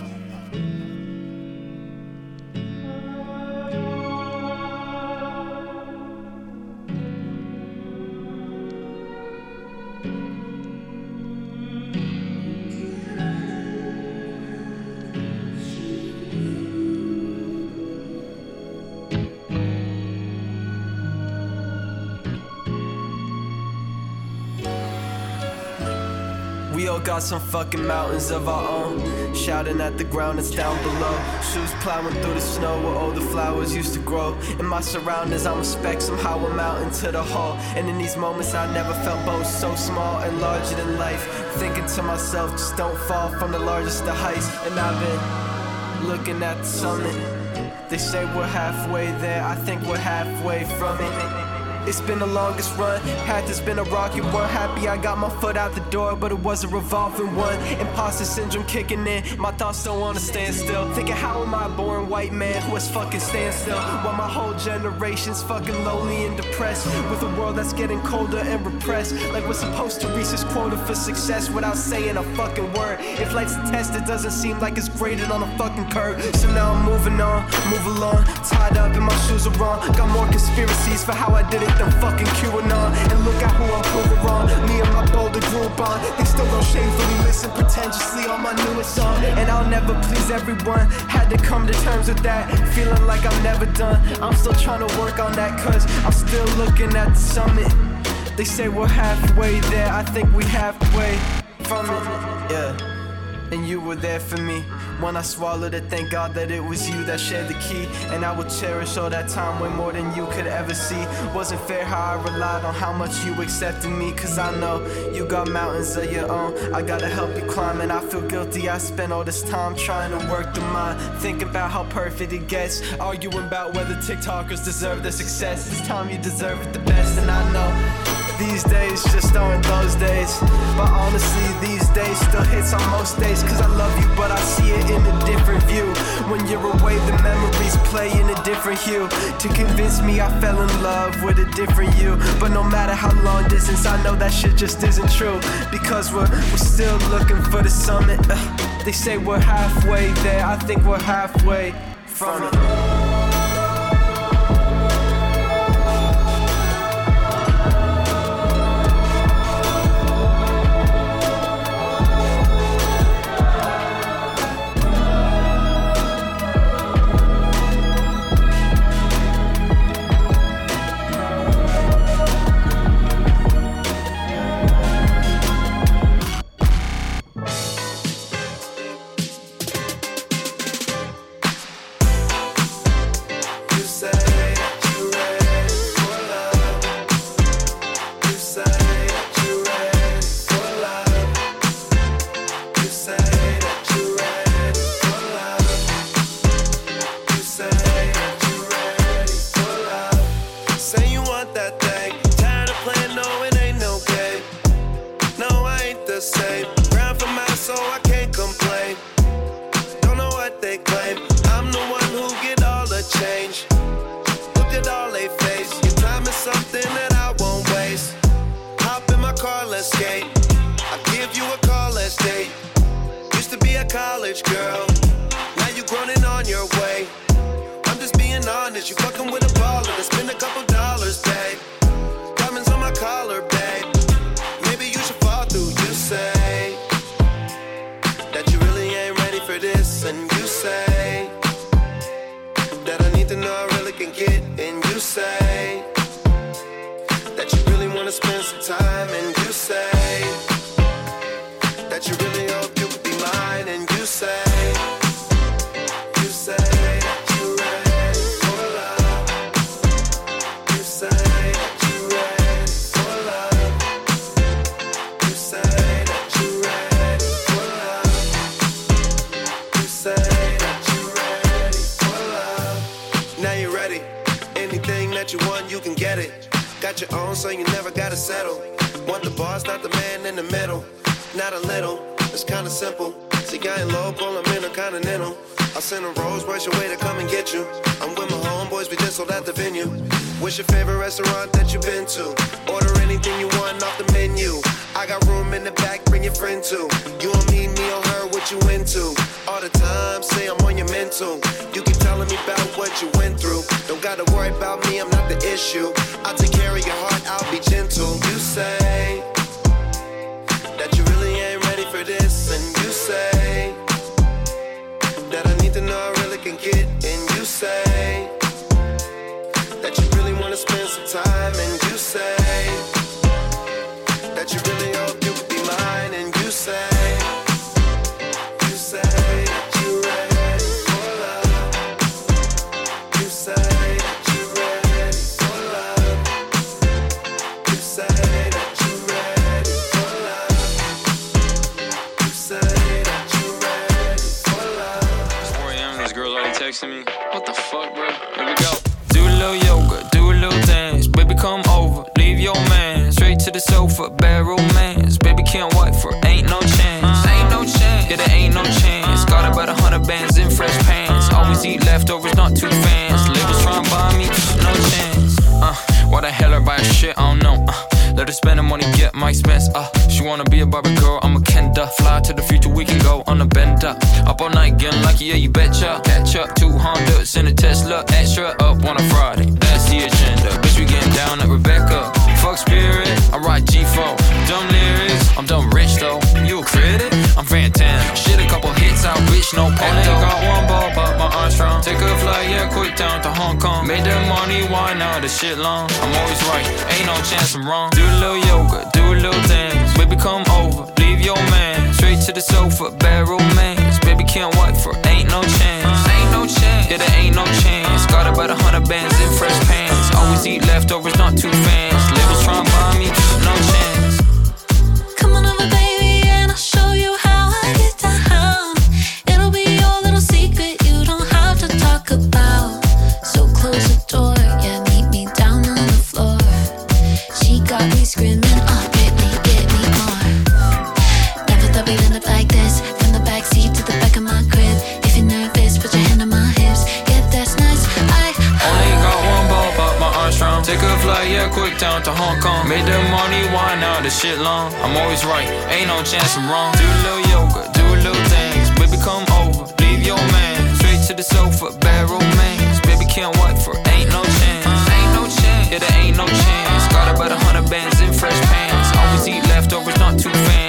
Got some fucking mountains of our own. Shouting at the ground that's down below. Shoes plowing through the snow where all the flowers used to grow. In my surroundings, I'm a speck, somehow a mountain to the whole. And in these moments, I never felt both so small and larger than life. Thinking to myself, just don't fall from the largest of heights. And I've been looking at the summit. They say we're halfway there, I think we're halfway from it. It's been the longest run, path has been a rocky one. Happy I got my foot out the door, but it was a revolving one. Imposter syndrome kicking in, my thoughts don't wanna stand still. Thinking, how am I born white man who is fucking standstill? While my whole generation's fucking lonely and depressed. With a world that's getting colder and repressed. Like we're supposed to reach this quota for success without saying a fucking word. If life's a test, it doesn't seem like it's graded on a fucking curve. So now I'm moving on, move along. Tied up and my shoes are wrong. Got more conspiracies for how I did it than fucking QAnon. And look at who I'm proving wrong. Me and my bolder group on. They still gon' shamefully listen pretentiously on my newest song. And I'll never please everyone. Had to come to terms with that. Feeling like I'm never done. I'm still trying to work on that, cause I'm still looking at the summit. They say we're halfway there. I think we halfway from it. Yeah. And you were there for me when I swallowed it. Thank God that it was you that shared the key. And I will cherish all that time way more than you could ever see. Wasn't fair how I relied on how much you accepted me. Cause I know you got mountains of your own. I gotta help you climb, and I feel guilty. I spent all this time trying to work through mine. Think about how perfect it gets. Arguing about whether TikTokers deserve their success. This time you deserve it the best, and I know. These days just aren't those days. But honestly, these days still hits on most days. Cause I love you, but I see it in a different view. When you're away, the memories play in a different hue. To convince me I fell in love with a different you. But no matter how long distance, I know that shit just isn't true. Because we're, we're still looking for the summit. Ugh, they say we're halfway there. I think we're halfway from it. You can get it. Got your own, so you never gotta settle. Want the boss, not the man in the middle. Not a little, it's kinda simple. See, I ain't local, I'm intercontinental. I'll send a Rolls Royce your way to come and get you. I'm with my homeboys, we just sold out the venue. What's your favorite restaurant that you've been to? Order anything you want off the menu. I got room in the back, bring your friend too. You and me, me or her, what you into? All the time, say I'm on your mental. You keep telling me about what you went through. Don't gotta worry about me, I'm not the issue. I'll take care of your heart, I'll be gentle. You say that you really for this, and you say that I need to know I really can get, the sofa, bad romance. Baby, can't wait for ain't no chance. Ain't no chance. Yeah, there ain't no chance. Got about a hundred bands in fresh pants. Always eat leftovers, not too fans. Labels trying to buy me, no chance. Uh, why the hell her buy shit? I don't know. Uh, let her spend the money, get my expense. Uh, she wanna be a Barbie girl, I'm a Kenda. Fly to the future, we can go on a bender. Up all night, getting lucky, yeah, you betcha. Catch up, two Hondas in a Tesla. Extra up on a Friday, that's the agenda. Bitch, we getting down at Rebecca. Fuck spirit, I ride G4. Dumb lyrics, I'm dumb rich though. You a critic? I'm fantastic. Shit, a couple hits out, bitch, no pay. Only got one ball, but my Armstrong. Take a flight, yeah, quick down to Hong Kong. Made that money, why now? The shit long. I'm always right, ain't no chance I'm wrong. Do a little yoga, do a little dance. Baby, come over, leave your man. Straight to the sofa, bad romance. Baby, can't wait for ain't no chance. Ain't no chance. Yeah, there ain't no chance. Got about a hundred bands in fresh pants. Always eat leftovers, not too fans. Ain't no chance. Yeah, there ain't no chance. Got about a hundred not too fans.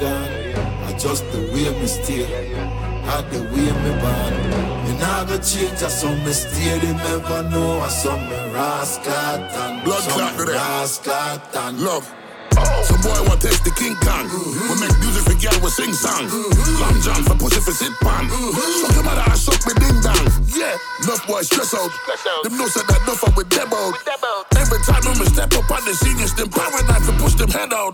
gone. I just the way me steer, I the way me born. Me nah go change, I saw me steer. They never know I saw me rascal and blood clot to rascal and love. Some boy want test the King Kong. Mm-hmm. We make music for girl, we sing song. Mm-hmm. Long John for pussy for sit pan. Mm-hmm. Shock your mother, I shock me ding dong. Yeah, enough boy stress out. Stress out. Them no said that no fuck with demo. Every time I'm a step up on the seniors, them power knife and push them head out.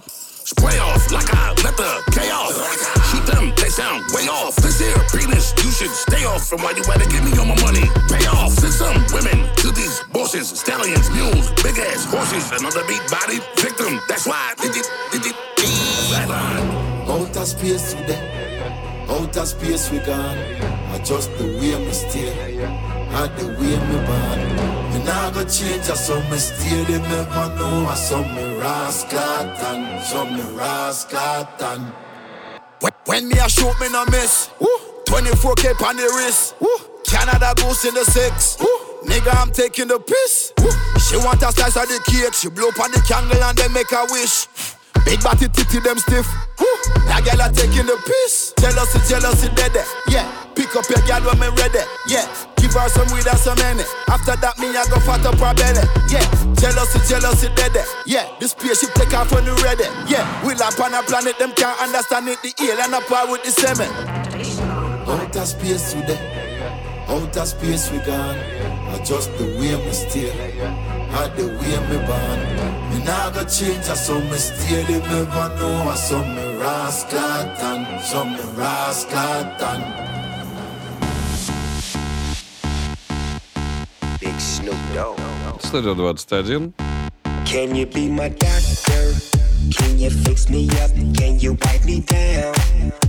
off. This here penis, you should stay off from why you had to give me all my money. Pay off. Send some women to these bosses, stallions, mules, big ass horses, another beat body victim. That's why did it, did it, flatline. Outer space today, outer space we gone. I just the way me steer, I the way me born. Me nah go change, I saw me steer, they never know. I saw me rascal and, me rascal and. When me a shoot, me no miss. Woo. 24k on the wrist. Woo. Canada goose in the six. Woo. Nigga, I'm taking the piss. Woo. She want a slice of the cake. She blow on the candle and then make a wish. Big body titty them stiff. That girl are taking the piss. Jealousy, jealousy, dead. Eh. Yeah. Pick up your girl when me ready. Eh. Yeah. Give her some weed and some money. After that, me I go fat up her belly. Yeah. Jealousy, jealousy, dead. Eh. Yeah. This spaceship take off when you ready. Yeah. We up on a planet, them can't understand it. The alien up par with the semen. Outer space today, outer space we gone. I just the way me stay, I the way me born. Me nah go change, I saw me stay. They never know I saw me rascal and saw me rascal and. Big Snoop Dogg. Studio 21. Can you be my doctor? Can you fix me up? Can you wipe me down?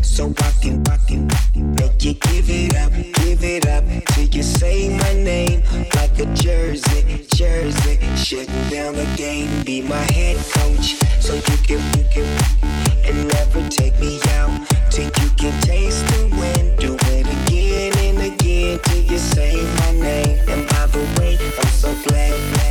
So I can, I can make you give it up, give it up till you say my name like a jersey, jersey. Shutting down the game, be my head coach, so you can, you can, and never take me out till you can taste the wind. Do it again and again till you say my name. And by the way, I'm so glad.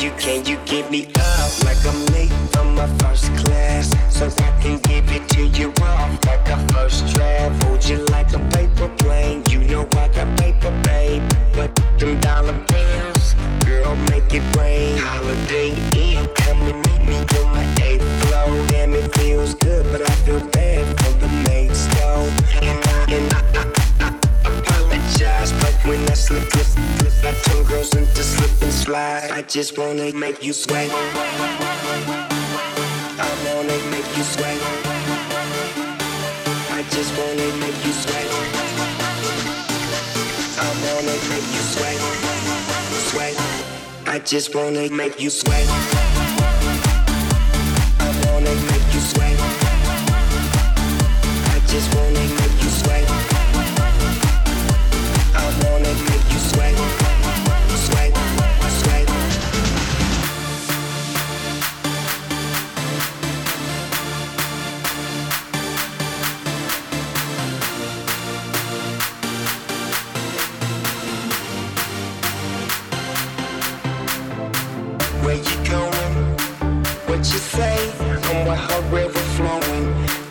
You, can you give me up like I'm late from my first class? So I can give it to you off like a first draft. Hold you like a paper plane. You know I got paper, babe. But them dollar bills, girl, make it rain. Holiday Inn, come and meet me on my eighth floor. Damn, it feels good, but I feel bad for the maid's though. And I, and I, I apologize, but when I slip, slip, slip, I turn girls into slip and slide. I just wanna make you sweat. I wanna make you sweat. I just wanna make you sweat. I wanna make you sweat. Sweat. I just wanna make you sweat. I wanna make you sweat. I just wanna make you sweat. What you say? I'm with her river flowing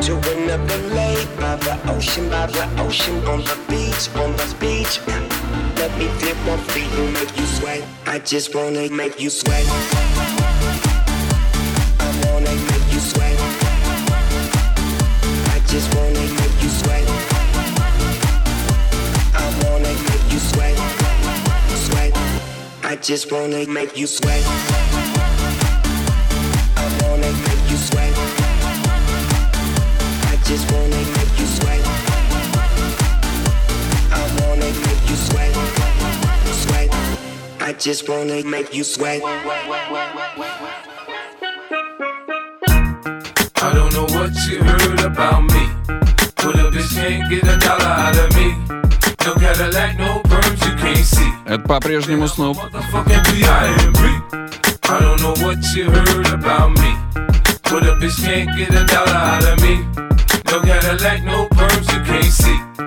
to another lake by the ocean, by the ocean, on the beach, on the beach. Let me dip my feet and make you sweat. I just wanna make you sweat. I wanna make you sweat. I just wanna make you sweat. I wanna make you sweat. Sweat. I just wanna make you sweat. just wanna make you sweat. I wanna make you sweat. Sweat. I just wanna make you sweat. I don't know what you heard about me. But a bitch can't get a dollar out of me. No Cadillac, no perms, you can't see. Это по-прежнему Снуп. Fucking B.I.M.B. I don't know what you heard about me. But a bitch can't get a dollar out of me. No Cadillac, no perms, you can't see.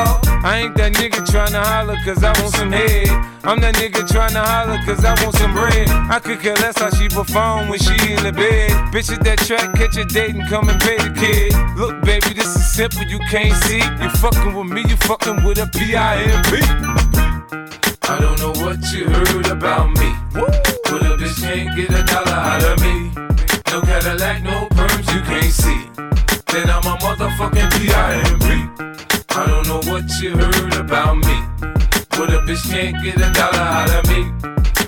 I ain't that nigga tryna holler cause I want some head. I'm that nigga tryna holler cause I want some bread. I could care less how she perform when she in the bed. Bitch at that track, catch a date and come and pay the kid. Look, baby, this is simple, you can't see. You fucking with me, you fucking with a P-I-M-P. I don't know what you heard about me. But a bitch can't get a dollar out of me. No Cadillac, no perms, you can't see. Then I'm a motherfucking P.I.M.P. I don't know what you heard about me. But a bitch can't get a dollar out of me.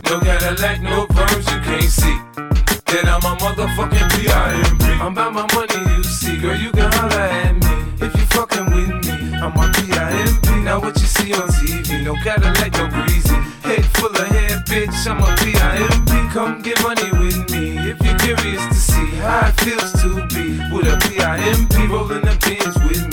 No Cadillac, no perms, you can't see. Then I'm a motherfucking P.I.M.P. I'm about my money, you see. Girl, you can holler at me. If you fucking with me, I'm a P.I.M.P. Now what you see on TV, no Cadillac, no greasy. Head full of hair, bitch, I'm a P.I.M.P. Come get money with me if you're curious to see how it feels to be with a P.I.M.P. rolling the pins with me.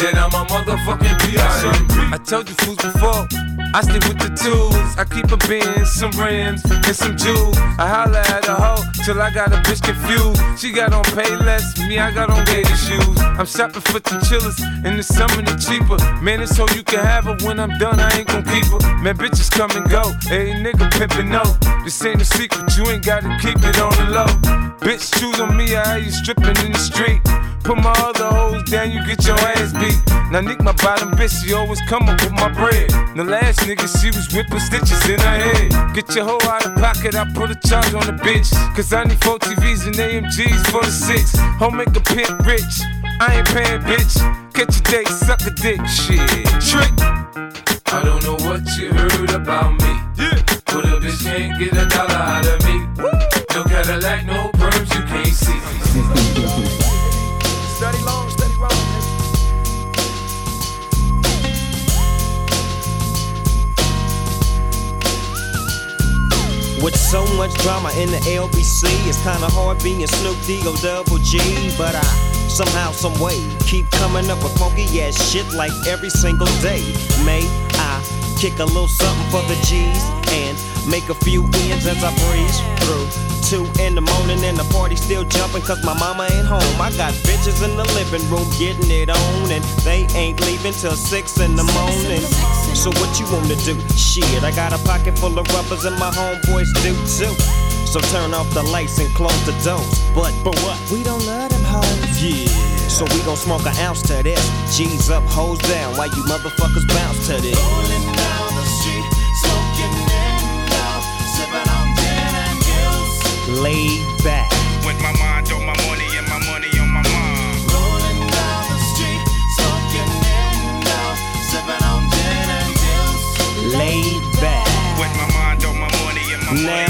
Then I'm a motherfucking. I told you fools before. I stick with the tools. I keep a bin, some rims, and some jewels. I holla at a hoe till I got a bitch confused. She got on pay less, me I got on gator shoes. I'm shopping for the chillers, in the summer they cheaper. Man, it's so you can have her when I'm done. I ain't gon' keep her. Man, bitches come and go. Hey, nigga pimpin' no. This ain't a secret, you ain't gotta keep it on the low. Bitch, choose on me, I have you stripping in the street. Put my other hoes down, you get your ass beat. Now Nick, my bottom bitch, she always come up with my bread. The last nigga, she was whipping stitches in her head. Get your hoe out of pocket, I put a charge on the bitch. Cause I need four TVs and AMGs for the six. Home make a pimp rich. I ain't paying, bitch. Catch a date, suck a dick, shit. Trick. I don't know what you heard about me. Yeah. But a bitch can't get a dollar out of me. No Cadillac, no perms, you can't see. Steady long, steady roll. With so much drama in the LBC, it's kinda hard being Snoop D-O double G. But I somehow, some way, keep coming up with funky ass shit like every single day. May I kick a little something for the G's and make a few ends as I breeze through. Two in the morning and the party still jumping cause my mama ain't home. I got bitches in the living room getting it on and they ain't leaving till six in the morning. So what you wanna do? Shit, I got a pocket full of rubbers and my homeboys do too. So turn off the lights and close the doors. But but what? We don't love them hoes. Yeah. So we gon' smoke an ounce to this. G's up, hoes down. Why you motherfuckers bounce to this. Rolling down the street, smoking in love, sipping on gin and juice. Laid back. With my mind on my money and my money on my mind. Rolling down the street, smoking in love, sipping on gin and juice. Laid back. With my mind on my money and my Now back, I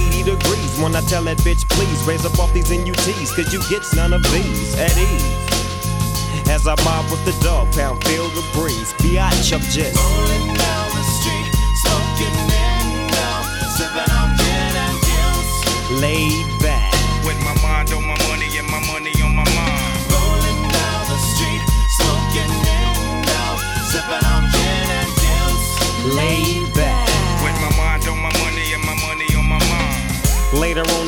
degrees when I tell that bitch, please raise up off these NUTs, cause you get none of these at ease. As I mob with the dog pound, feel the breeze. Biatch, I'm just Rolling down the street, smoking in sipping on gin and juice. laid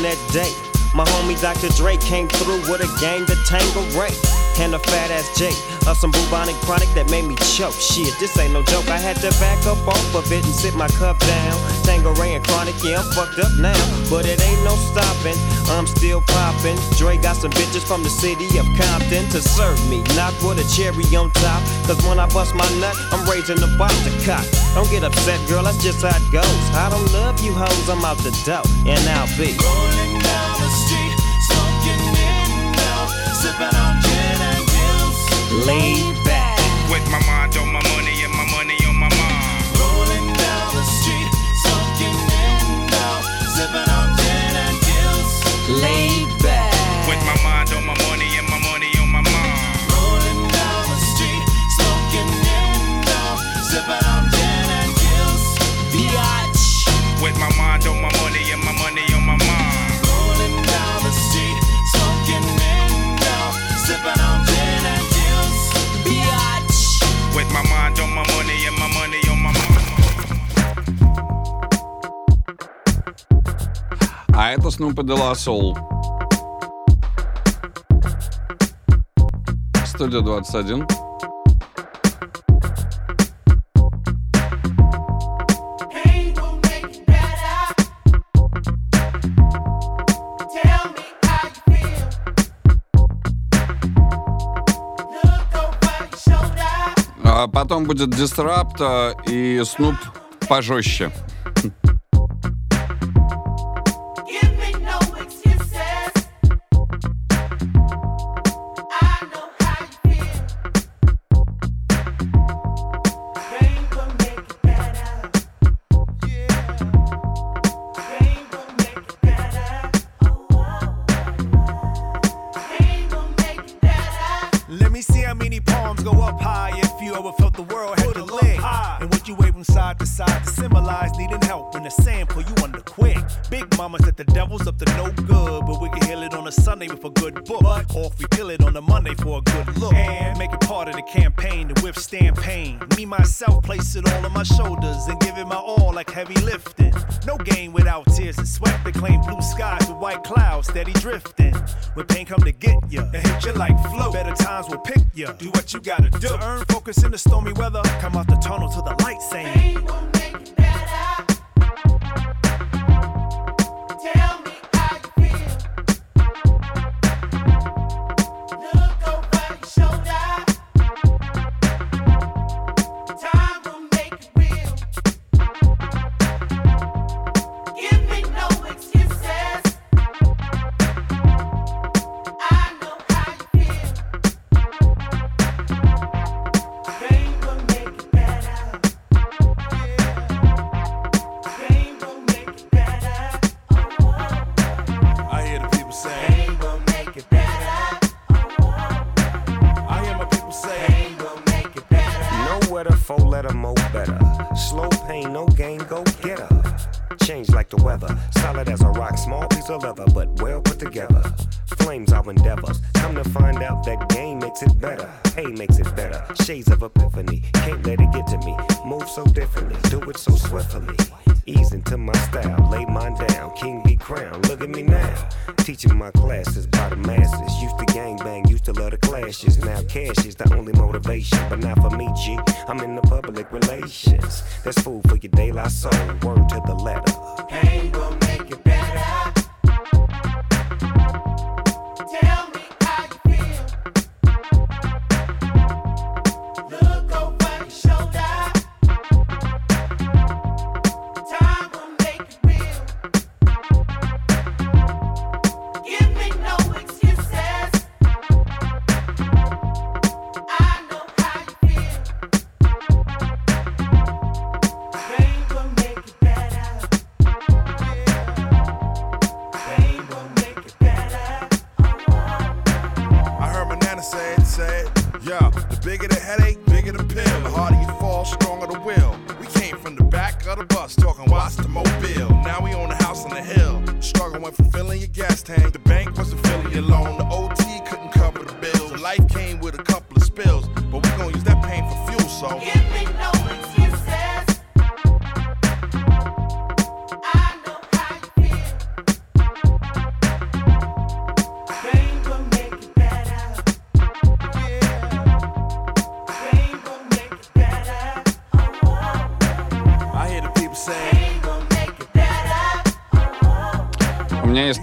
that day. My homie Dr. Dre came through with a gang that Tango Ray And a fat ass Jake of some bubonic chronic that made me choke. Shit, this ain't no joke. I had to back up off of it and sit my cup down. Tanqueray and chronic, yeah, I'm fucked up now. But it ain't no stopping, I'm still popping. Dre got some bitches from the city of Compton to serve me. Not with a cherry on top. Cause when I bust my nut, I'm raising the box to cock. Don't get upset, girl, that's just how it goes. I don't love you hoes, I'm out the dough. And I'll be rolling down. laid back. With my mind on а это Snoop и Dela Soul. Студия 21. А потом будет Disrupt э, и Snoop пожестче.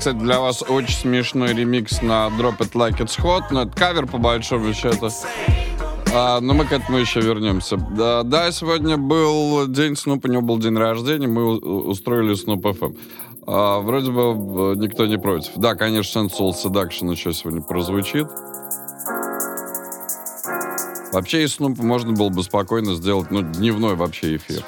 кстати, для вас очень смешной ремикс на Drop It Like It's Hot, но это кавер по большому счету. А, но мы к этому еще вернемся. Да, да, сегодня был день Снупа, у него был день рождения, мы устроили Снуп ФМ. А, вроде бы э, никто не против. Да, конечно, Soul Seduction еще сегодня прозвучит. Вообще из Снупа можно было бы спокойно сделать ну, дневной вообще эфир.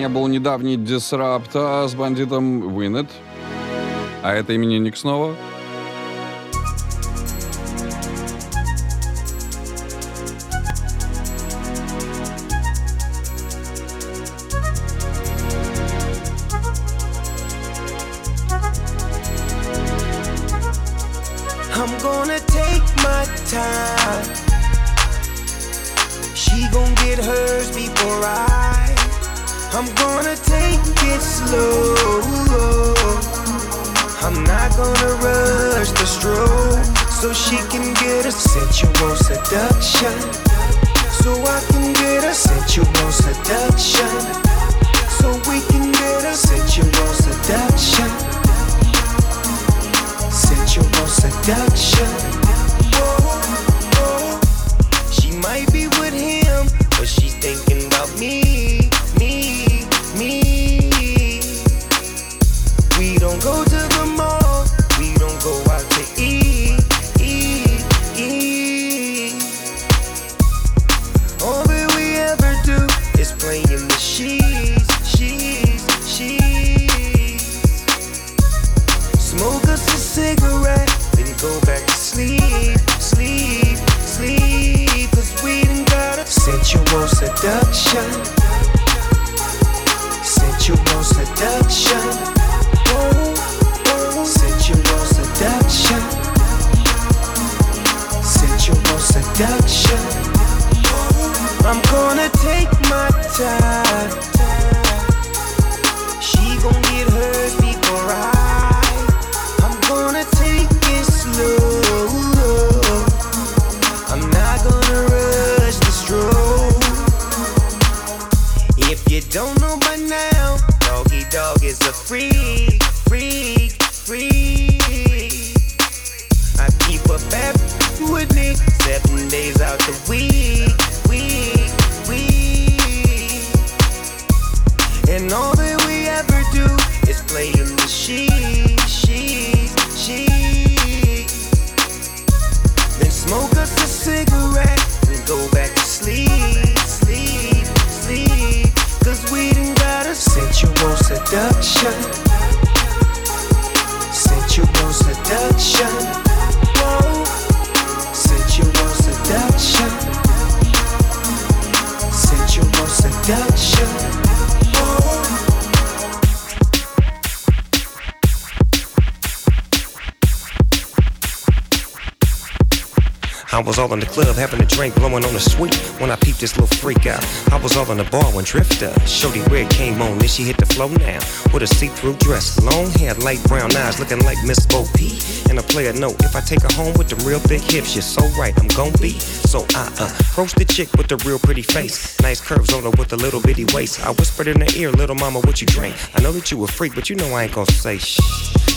не был недавний дисрапта с бандитом Винет. А это имени именинник снова. Shorty Red came on, then she hit the flow now. With a see-through dress, long hair, light brown eyes, looking like Miss Bo P. And a player note, if I take her home with the real big hips, you're so right, I'm gon' be. So I uh, approach the chick with the real pretty face. Nice curves on her with a little bitty waist. I whispered in her ear, little mama, what you drink? I know that you a freak, but you know I ain't gon' say shh.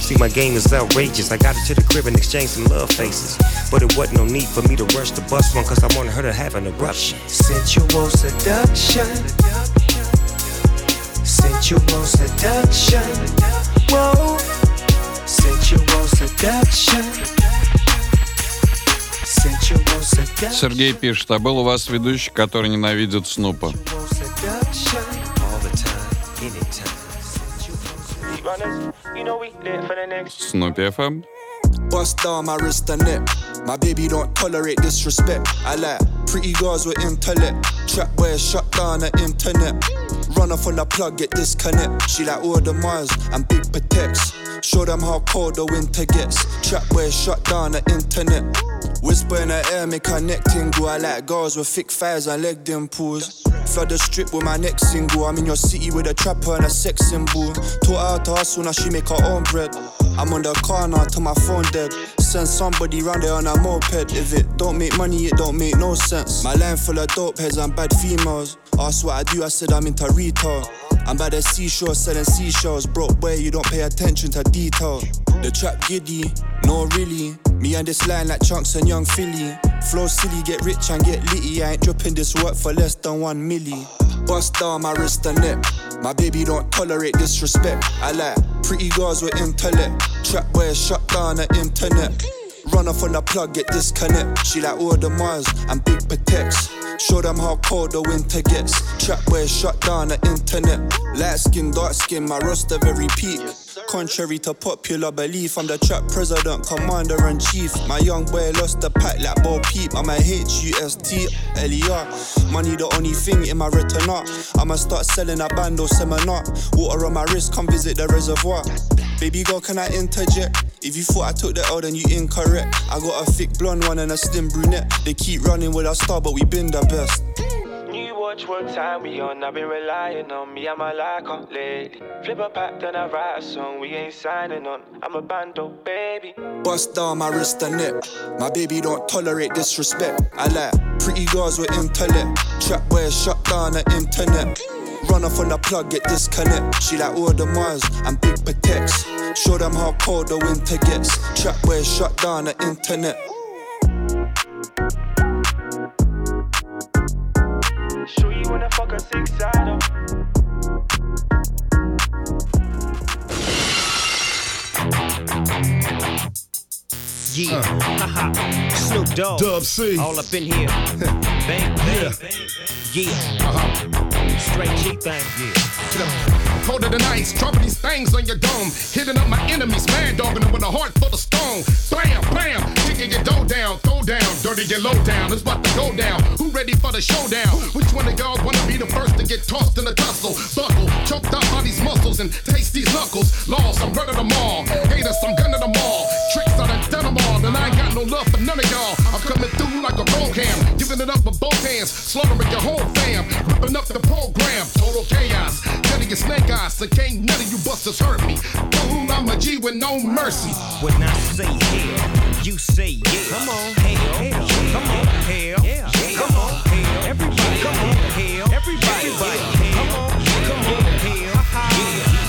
See, my game is outrageous. I got her to the crib and exchanged some love faces. But it wasn't no need for me to rush the bus one, cause I wanted her to have an eruption. Sensual seduction. Sensual seduction. Whoa. Sensual seduction. Sensual seduction. Сергей пишет, а был у вас ведущий, который ненавидит Снупа? You. Снупи ФМ. Bust down my wrist and neck. My baby don't tolerate disrespect. I like pretty girls with intellect. Trap boys shut down the internet. Run off on the plug, get disconnect. She like all the Mars and big protects. Show them how cold the winter gets. Trap boys shut down the internet. Whisper in the air, make her neck tingle. I like girls with thick thighs and leg dimples. Flood the strip with my next single. I'm in your city with a trapper and a sex symbol. Taught her to hustle, now she make her own bread. I'm on the car now till my phone dead. Send somebody round there on a moped. If it don't make money, it don't make no sense. My line full of dope heads and bad females. Ask what I do, I said I'm into retail. I'm by the seashore selling seashells. Broke boy, you don't pay attention to detail. The trap giddy, no really. Me and this line like chunks and young Philly. Flow silly, get rich and get litty. I ain't dropping this work for less than one milli. Bust down my wrist and neck. My baby don't tolerate disrespect. I like pretty girls with intellect. Trap boys shut down the internet. Run off on the plug, get disconnect. She like all the Mars and big protects. Show them how cold the winter gets. Trap boys shut down the internet. Light skin, dark skin, my roster very peak. Contrary to popular belief, I'm the trap president, commander in chief. My young boy lost the pack like Bo Peep. I'm a H-U-S-T-L-E-R. Money the only thing in my retina. I'ma start selling a bando seminar. Water on my wrist, come visit the reservoir. Baby girl, can I interject? If you thought I took the L, then you incorrect. I got a thick blonde one and a slim brunette. They keep running with our star, but we been the best. You watch what time we on. I've been relying on me and my like on lately. Flip a pack, then I write a song. We ain't signing on. I'm a bando, baby. Bust down my wrist and neck. My baby don't tolerate disrespect. I like pretty girls with intellect. Trap where shut down the internet. Run off on the plug, get disconnect. She like all the Mars and big protects. Show them how cold the winter gets. Trap boys shut down the internet. Fuck a six sider. Yeah, haha. Snoop Dogg. Dub C. All up in here. bang, bang. Yeah. Uh-huh. Straight G thing. Yeah. Colder than ice, dropping these things on your dome. Hitting up my enemies, mad dogging them with a heart full of stone. Bam, bam, kicking your dough down, throw down, dirty your low down. It's about to go down. Who ready for the showdown? Which one of y'all wanna be the first to get tossed in the tussle? Buckle, choked up by these muscles and taste these knuckles. Lost, I'm running them all. Haters, I'm gunning them all. Tricks, I done them all. And I ain't got no love for none of y'all. I'm coming through like a roll cam, giving it up with both hands, slaughtering your whole fam, ripping up the program. Total chaos, telling your snake eyes, so can't none of you busters hurt me. Fool, I'm a G with no mercy. When I say hell, you say yeah. Come on, hell, hell. come on, hell, yeah. come on, hell, everybody, come on, hell, everybody, everybody. come on, come on, hell, yeah.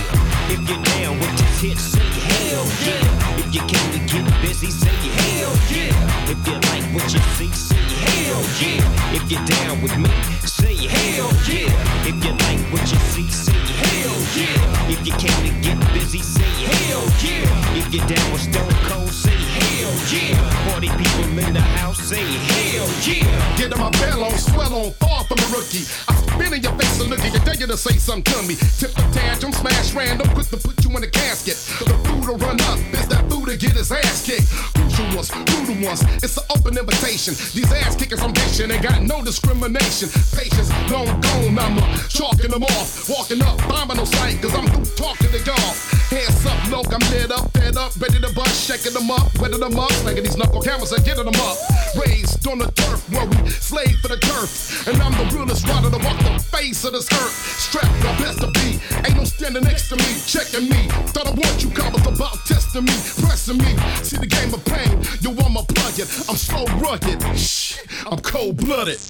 If you're down with this hit, say hell yeah. If you came to get busy, say hell yeah. If you like what you see, say hell yeah. If you're down with me, say hell yeah. If you like what you see, say hell yeah. If you came to get busy, say hell yeah. If you're down with Stone Cold, say hell yeah. Party people in the house, say hell yeah. Get on my bell on, swell on, far from a rookie. I spin in your face and look at you, tell you to say something to me. Tip the tantrum, smash random, quick to put you in a casket. The food will run up, it's that food to get his ass kicked. Crucial ones, brutal ones, it's an open invitation. These ass kickers from Nation ain't got no discrimination. Patience, long gone, I'm chalking them off. Walking up, bombing no sight, cause I'm through talking to y'all. Hands up, low, I'm lit up, fed up, ready to bust, shaking them up, wetting them up, slanging these knuckle cameras and getting them up. Raised on the turf where we slave for the turf. And I'm the realest rider to walk the face of this earth. Strapped the best to be, ain't no standing next to me, checking me. Thought I want you, comments about testing me, pressing me. See the game of pain, you want my plug it. I'm so rugged, shh, I'm cold blooded.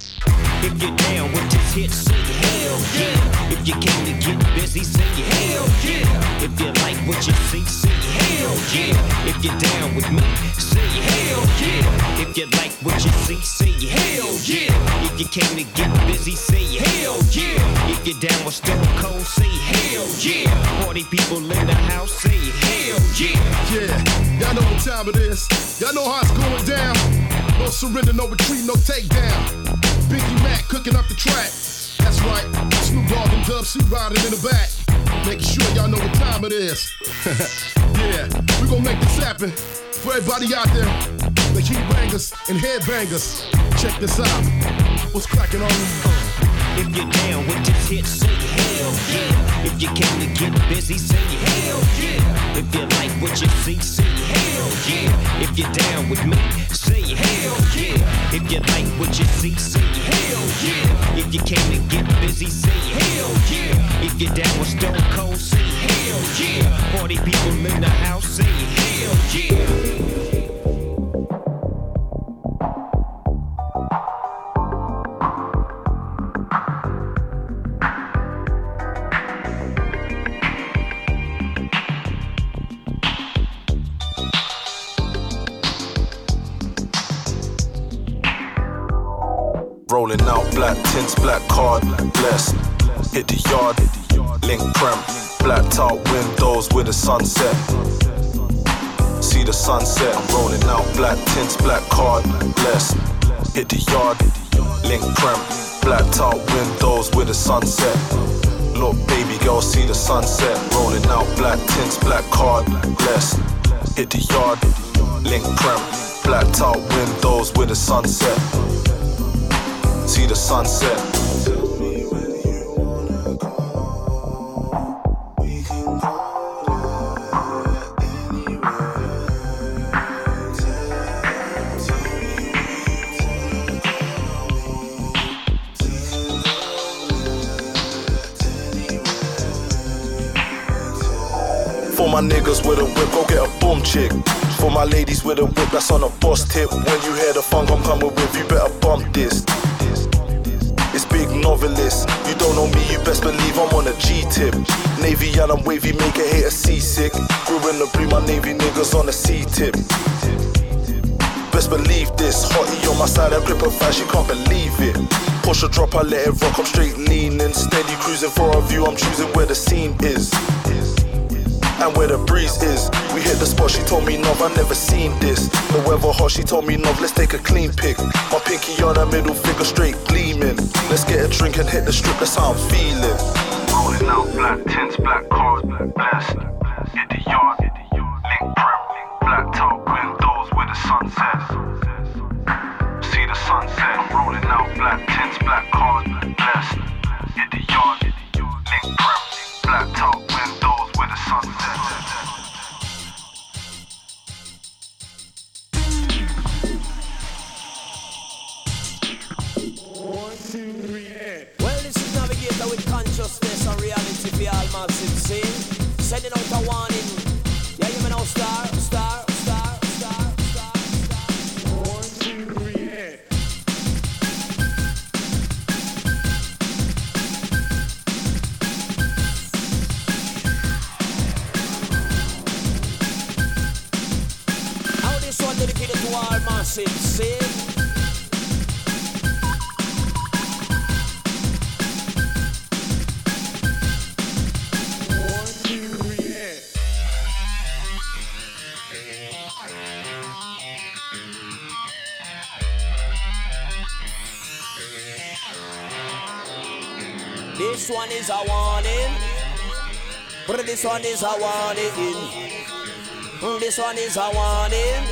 If you're down with this hit, say hell yeah. If you came to get busy, say hell yeah. If you like what you see, say hell yeah. If you're down with me, say hell yeah. If you like what you see, say hell yeah. If you came to get busy, say hell yeah. If you're down with Stone Cold, say hell yeah. Party people in the house, say hell yeah. Yeah, y'all know what time it is. Y'all know how it's going down. No surrender, no retreat, no takedown. Biggie Mac cooking up the track. That's right, Snoop Dogg and Dub C riding in the back. Making sure y'all know what time it is. yeah, we gonna make this happen. For everybody out there, the heat bangers and headbangers. Check this out. What's cracking on If you're down with this hit, say hell yeah. If you came to get busy, say hell yeah. If you like what you see, say hell yeah. If you're down with me, say hell yeah. If you like what you see, say hell yeah. If you came to get busy, say hell yeah. If you're down with Stone Cold, say hell yeah. Party people in the house, say hell yeah. Rolling out black tints, black card, blessed. Hit the yard, link prem, black top windows with the sunset. See the sunset, I'm rolling out black tints, black card, blessed. Hit the yard, link prem, black top windows with the sunset. Look, baby girl, see the sunset. Rolling out black tints, black card, blessed. Hit the yard, link prem, black top windows with the sunset see the sunset. For my niggas with a whip, go get a boom chick. For my ladies with a whip that's on a boss tip. When you hear the funk I'm coming with, you better bump this. Big novelist. You don't know me, you best believe I'm on a G tip. Navy and I'm wavy, make a hater seasick. Grew in the blue, my Navy niggas on a C tip. Best believe this. Hottie on my side, I grip her fast, she can't believe it. Push a drop, I let it rock, I'm straight leaning. Steady cruising for a view, I'm choosing where the scene is. And where the breeze is. We hit the spot, she told me, Nov, I never seen this. The weather hot, she told me, Nov, let's take a clean pic. My pinky on her middle finger straight gleaming. Let's get a drink and hit the strip, that's how I'm feeling. Rolling out black tints, black cars, blessed. Hit the yard, link prep, black top windows with the sunset. See the sunset, I'm rolling out black tints, black cars, blessed. Hit the yard, link prep, black top windows with the sunset. Well, justice and reality for all mobs it. Sending out a warning. Yeah, you may star, star, star, star, star, massive sin. This one is a warning. But this one is a warning. This one is a warning.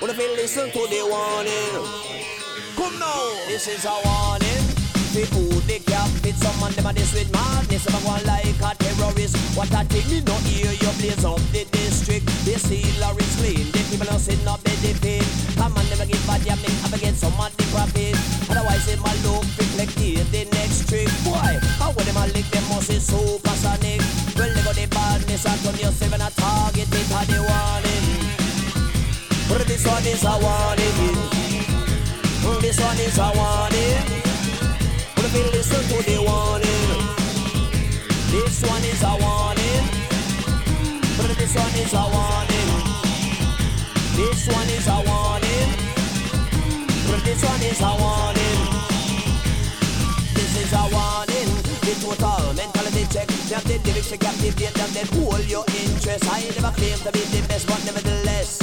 But if you listen to the warning, come now. This is a warning. The who they cap fit someone them a this with madness. If I want like a terrorist, what a thing me no hear you blaze up the district. The sealer is clean. The people not sitting up the pin. Come on, never give bad yam up against some of the profit. Otherwise, it might look reflected the next trick. Boy, how would them a lick them must be supersonic. Well, they got the badness and turn yourself and a target it had the warning. But this one is a warning. This one is a warning. But if you listen to the warning, this one is a warning. But this one is a warning. This one is a warning. But this one is a warning. Check. Now the lyrics to captivate them, then hold your interest. I never claim to be the best, but nevertheless.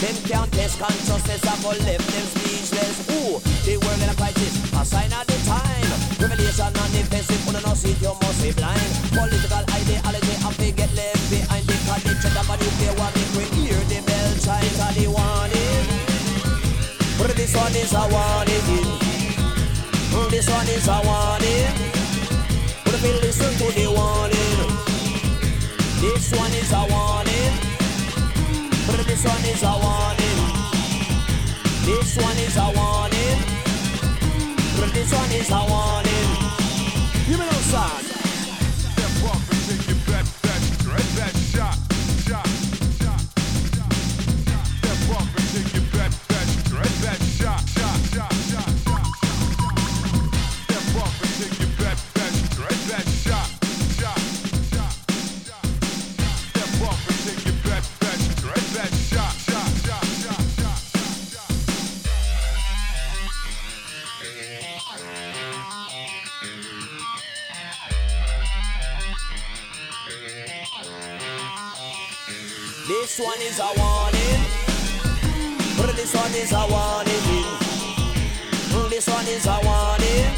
Them can't test consciousness, I go left them speechless. Ooh, the world in a crisis, a sign of the time. Revelation and defensive, you no see it, you must be blind. Political ideology, I forget left behind. The college and the nuclear war, make we hear the bell chime of the warning. But this one is a warning. This one is a warning. This one is a warning. But this one is a warning. This one is a warning. But this one is a warning. You know, son. This one is a warning. This one is a warning. This one is a warning.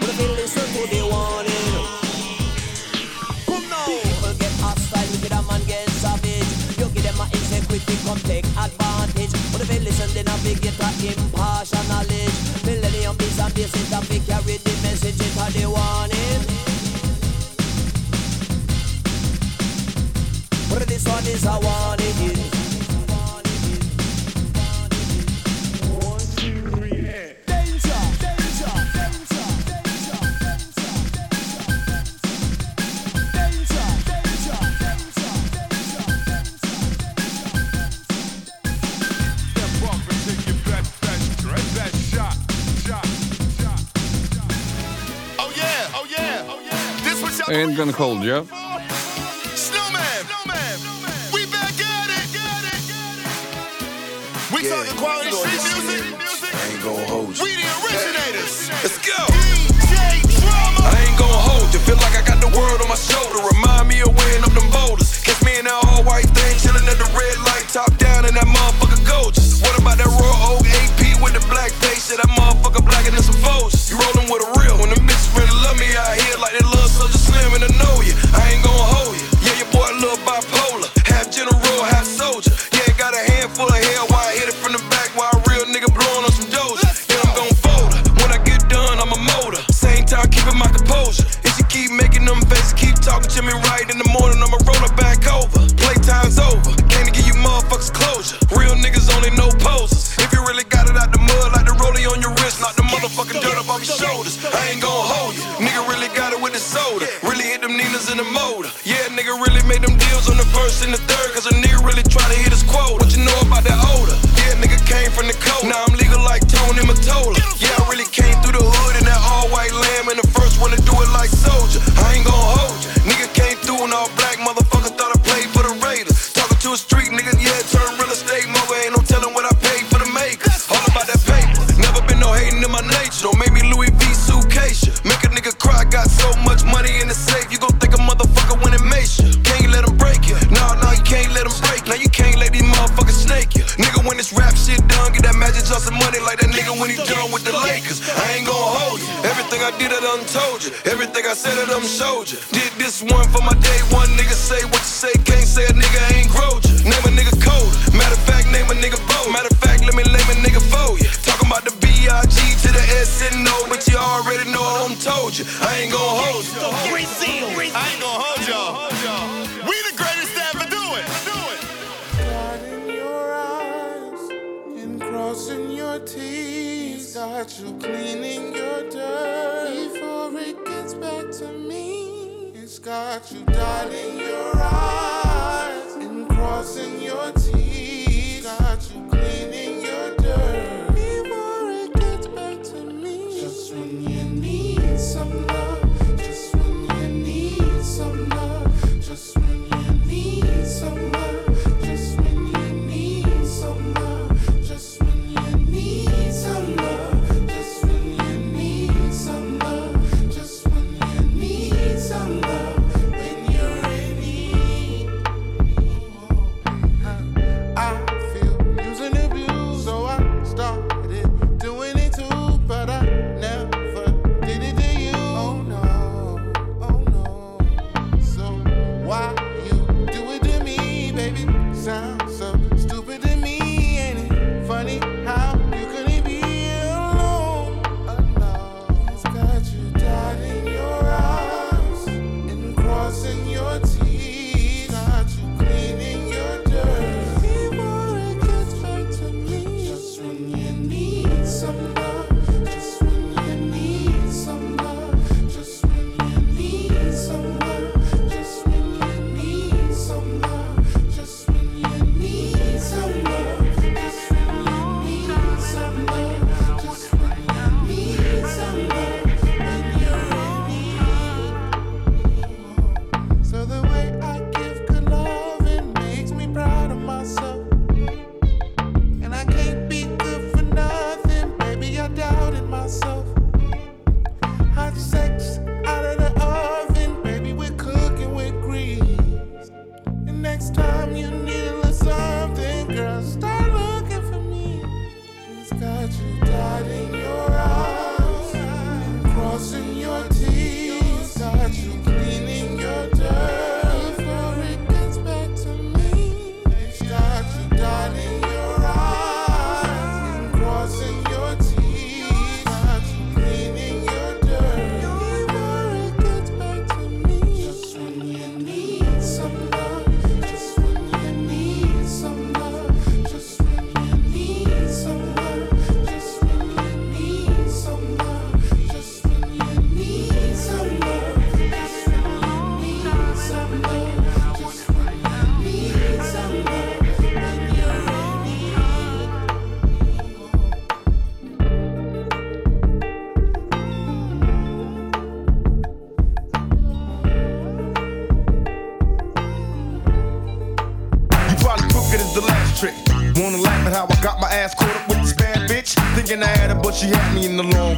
But if you listen to the warning, come now. People get hostile, wicked a man get savage. You give them a insecurity, come take advantage. But if you listen, they navigate a impartial knowledge. Millennium is a basic topic, carry the message into the warning. One is a warning. Danger, danger, danger, danger, danger, danger, danger, Step up and take your best, best, best, best shot, shot, shot. Oh yeah, oh yeah, oh yeah. This was y'all Ain't gonna hold you. Yeah, talking quality street music. I ain't gonna hold you. We the originators. Let's go. DJ Drama. I ain't gon' hold you. Feel like I got the world on my shoulder. Remind me of weighing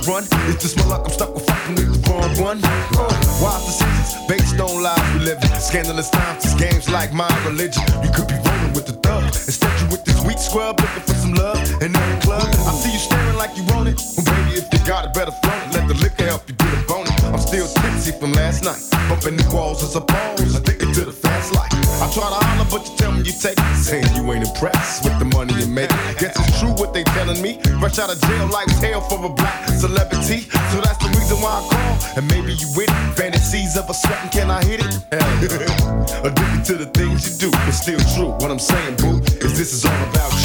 run. It's just my luck, I'm stuck with fucking with the wrong one. Uh, wise decisions based on lies we live in. Scandalous times, it's games like my religion. You could be rolling with the thug. Instead, you with this weak scrub looking for some love in the club. I see you staring like you want it. Well, baby, if you got it, better flaunt it. Let the liquor help you get a bonus. I'm still tipsy from last night. Bumping the walls as a pose. I think but you tell me you take. Saying you ain't impressed with the money you make. Guess it's true what they telling me. Rush out of jail like hell for a black celebrity. So that's the reason why I call. And maybe you with it. Fantasies of a sweating, can I hit it? Addicted to the things you do, it's still true. What I'm saying, boo, is this is all about you.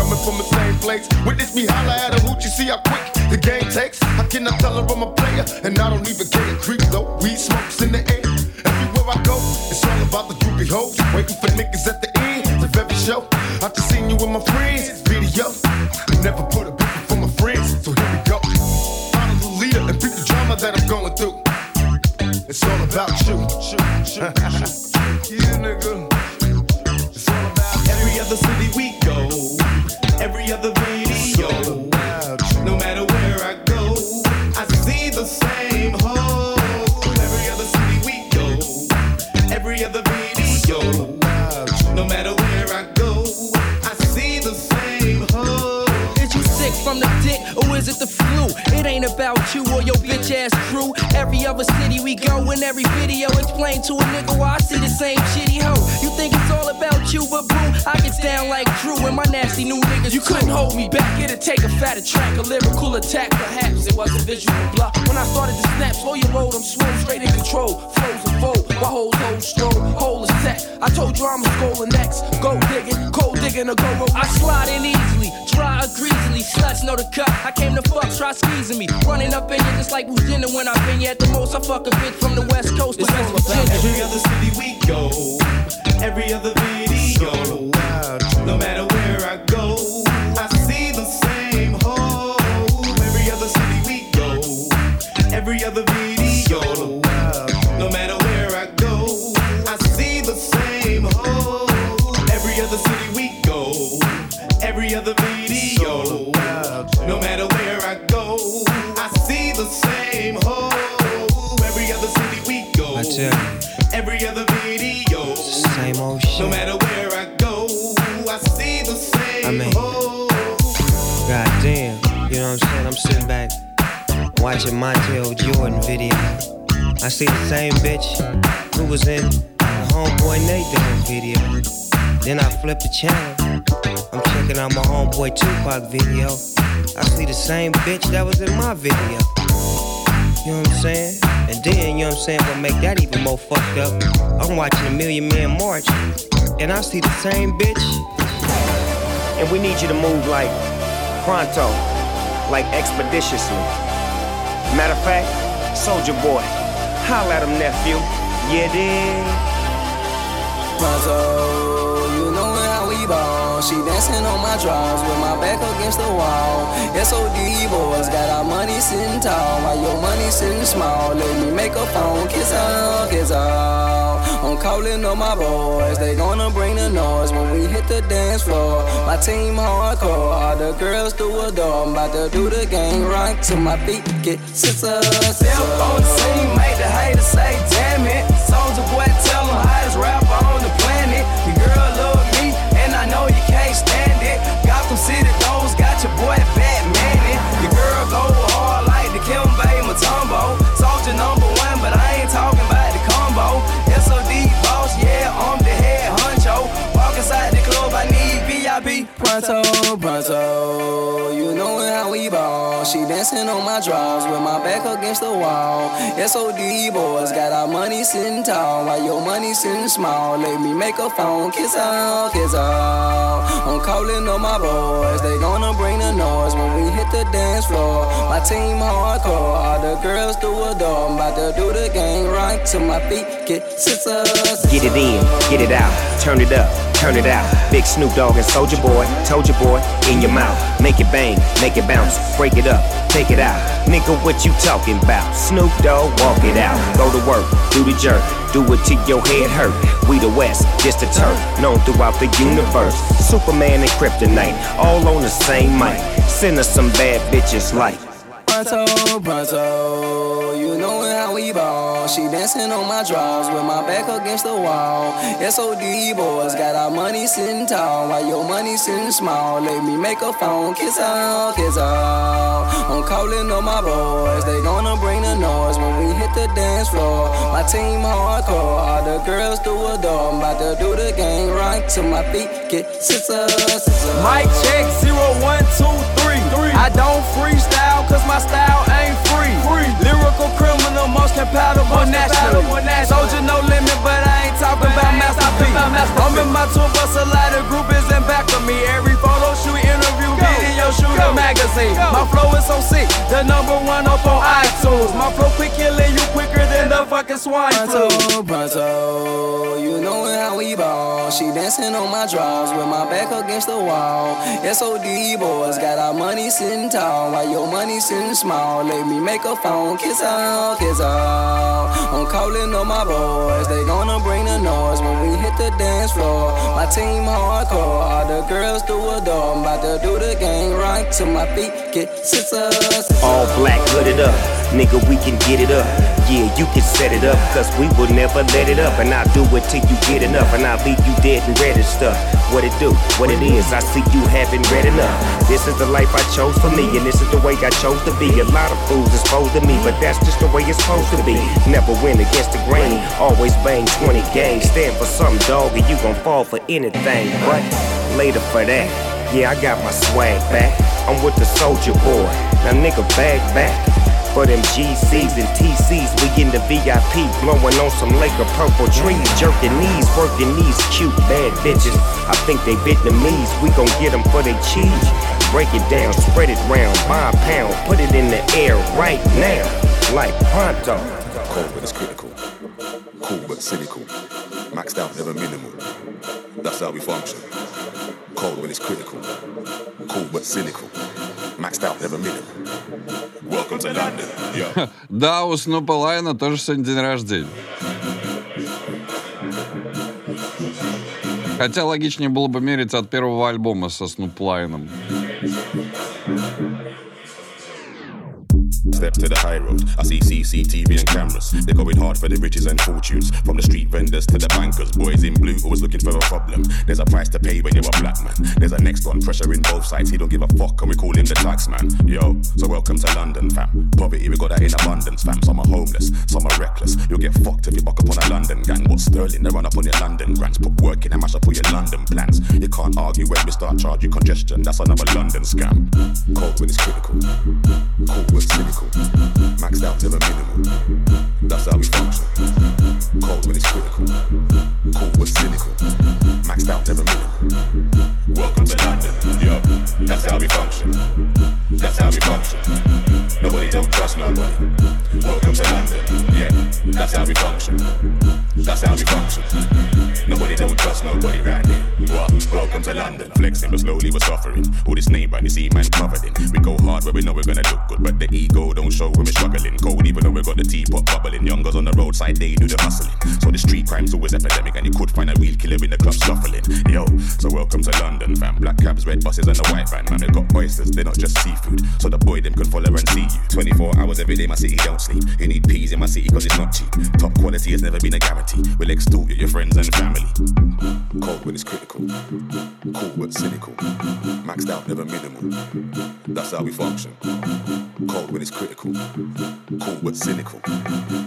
coming from the same place. Witness me holla at a You see how quick the game takes. I cannot tell her I'm a player, and I don't even care. Creep though, weed smokes in the air. Everywhere I go, it's all about the droopy hoes. Waiting for niggas at the end of every show. I just seen you with my friends. Every video explain to a nigga why I see the same shitty hoe. You think it's all about you, but boo, I get down like Drew and my nasty new niggas. You couldn't hold me back. It'd take a fatter track, a lyrical attack. Perhaps it was a visual block. When I started to snap, oh, slow your load, I'm swole, straight in control. Flows and fold, while hoes hold strong, hole is set. I told you I'm a skull next. Go digging, cold digging, or go roll. I slide in easily, dry or greasily. Sluts know the cut. I came to fuck, try squeezing me. Running up in you just like who's dinner when I've been here at the most. I fuck a bitch from the west coast to West Virginia. Every other city we go, every other video. So No matter watching Montel Jordan video. I see the same bitch who was in the homeboy Nate video. Then I flip the channel. I'm checking out my homeboy Tupac video. I see the same bitch that was in my video. You know what I'm saying? And then, you know what I'm saying, what make that even more fucked up? I'm watching a Million Man March, and I see the same bitch. And we need you to move like pronto, like expeditiously. Matter of fact, Soulja Boy, holla at him, nephew. Yeah, dig. Pronto, She dancing on my drawers with my back against the wall. SOD boys got our money sitting tall while your money sitting small. Let me make a phone, kiss her, kiss her. I'm calling on my boys, they gonna bring the noise when we hit the dance floor. My team hardcore, all the girls do adore. I'm about to do the gang right to my feet, get scissors. On the scene, make the haters say, damn it. Soulja Boy, tell 'em hottest rapper on the Pronto, pronto, you know how we ball. She dancing on my drawers with my back against the wall. SOD boys got our money sitting tall while your money sitting small. Let me make a phone, kiss her, kiss her. I'm calling on my boys, they gonna bring the noise when we hit the dance floor. My team hardcore, all the girls do adore. I'm about to do the gang right to my feet, get scissors. Get it in, get it out, turn it up, turn it out. Big Snoop Dogg and Soulja Boy, told you boy, in your mouth. Make it bang, make it bounce, break it up, take it out. Nigga, what you talking about? Snoop Dogg, walk it out. Go to work, do the jerk, do it till your head hurt. We the West, just a turf, known throughout the universe. Superman and Kryptonite, all on the same mic. Send us some bad bitches like. Pronto, pronto, you know how we ball. She dancing on my drawers with my back against the wall. SOD boys got our money sitting tall while your money sitting small. Let me make a phone, kiss her, kiss her. I'm calling on my boys, they gonna bring the noise when we hit the dance floor. My team hardcore, all the girls do adore. I'm about to do the gang right to my feet, get scissors. Mic check zero one two three. I don't freestyle cause my style ain't free. Lyrical criminal, most compatible national. Soldier no limit, but I ain't talking about Master P. I'm in my tour bus, a lot of group is in back of me. Every photo shoot, shoot, a magazine. My flow is so sick, the number one up on iTunes. My flow quick killing you quicker than the fucking swine flu. pronto, you know how we ball. She dancing on my drawers with my back against the wall. SOD boys got our money sitting tall while your money sitting small. Let me make a phone, kiss her, kiss her. I'm calling on my boys, they gonna bring the noise when we hit the dance floor. My team hardcore, all the girls do adore. I'm about to do the game to my feet, get scissors. All black hooded up, nigga, we can get it up. Yeah, you can set it up, cause we will never let it up. And I'll do it till you get enough, and I'll leave you dead and red and stuff. What it do, what it is, I see you haven't read enough. This is the life I chose for me, and this is the way I chose to be. A lot of fools exposed to me, but that's just the way it's supposed to be. Never win against the grain, always bang 20 games. Stand for something, dog, and you gon' fall for anything. But later for that. Yeah, I got my swag back. I'm with the Soulja Boy. Now nigga bag back. For them GCs and TCs, we in the VIP, blowing on some Laker purple trees, jerking knees, working these cute bad bitches. I think they Vietnamese, we gon' get them for they cheese. Break it down, spread it round, buy a pound, put it in the air right now, like pronto. Cold but it's critical. Cool but cynical. Maxed out, never minimal. That's how we function. Cold when it's critical. Cool but cynical. Maxed out, never minimal. Welcome to London. Yo. Да, у Снупа Лайна тоже сегодня день рождения. Хотя логичнее было бы мерить от первого альбома со Снуп Лайном. Step to the high road. I see CCTV and cameras. They're going hard for the riches and fortunes. From the street vendors to the bankers. Boys in blue always looking for a problem. There's a price to pay when you're a black man. There's a next one pressuring both sides. He don't give a fuck and we call him the tax man. Yo, so welcome to London, fam. Poverty, we got that in abundance, fam. Some are homeless, some are reckless. You'll get fucked if you buck up on a London gang. What's sterling? They run up on your London grants. Put work in and mash up all your London plans. You can't argue when we start charge you congestion. That's another London scam. Cold when it's critical. Cool when cynical. Maxed out, never minimal. That's how we function. Cold when it's critical. Cool but cynical. Maxed out, never minimal. Welcome to London. Yo, that's how we function. That's how we function. Nobody don't trust nobody. Welcome to London. Yeah, that's how we function. That's how we function. Nobody don't trust nobody right here. What? Welcome to London. Flexing, but slowly we're suffering. All this name brand, you see man covered in. We go hard where we know we're gonna look good, but the ego don't show when we're struggling. Cold, even though we got the teapot bubbling. Youngers on the roadside, they do the hustling. So the street crime's always epidemic, and you could find a real killer in the club shuffling. Yo, so welcome to London, fam. Black cabs, red buses, and a white van. Man, they got oysters, they're not just seafood. So the boy them can follow and see you. 24 hours every day, my city don't sleep. You need peas in my city, cause it's not cheap. Top quality has never been a guarantee. We'll extort you, your friends and family. Cold when it's critical. Cool but cynical. Maxed out, never minimal. That's how we function. Cold when it's critical. Cool but cynical.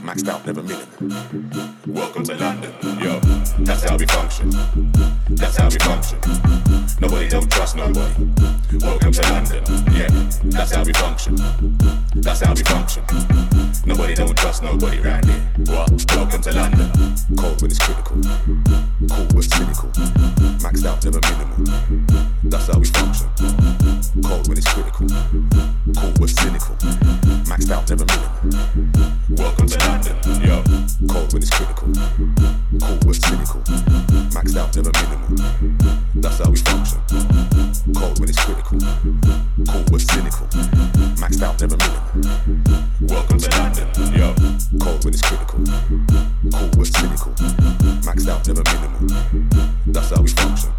Maxed out, never minimal. Welcome to London. Yo, that's how we function. That's how we function. Nobody don't trust nobody. Welcome to London. Yeah, that's how we function. That's how we function. Nobody don't trust nobody right here. What? Welcome to London. Cold when it's critical. Cool but cynical. Maxed out, never minimal. That's how we function. Cold when it's critical. Cool but cynical. Maxed out, never minimal. Welcome to London. Yo, cold when it's critical. Cool but cynical. Maxed out, never minimal. That's how we function. Cold when it's critical. Cool but cynical. Maxed out, never minimal. Welcome to London. Yo, cold when it's critical. Cool but cynical. Maxed out, never minimal. That's how we function.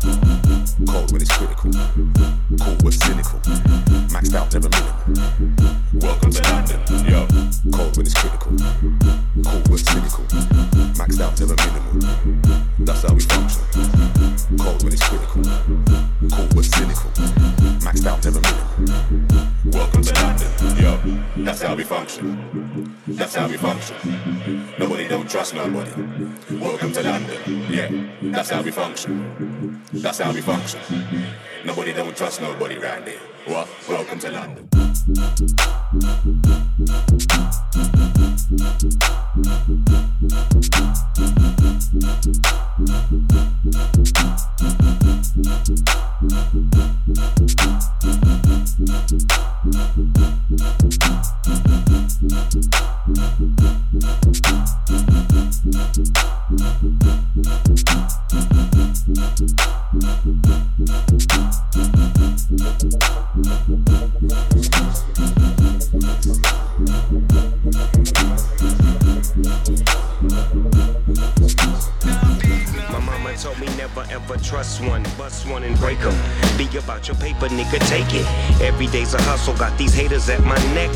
Cold when it's critical. Cool but cynical. Maxed out, never minimal. Welcome to London. Yo, cold when it's critical. Cool but cynical. Maxed out, never minimal. That's how we function. Cold when it's critical. Cool but cynical. Maxed out, never minimal. Welcome to London. Yo, that's how we function. That's how we function. Nobody don't trust nobody. Welcome to London. Yeah, that's how we function. That's how we function. Nobody don't trust nobody right there. What? Welcome to London. Thank Trust one, bust one and break them. Be about your paper, nigga, take it. Every day's a hustle, got these haters at my neck.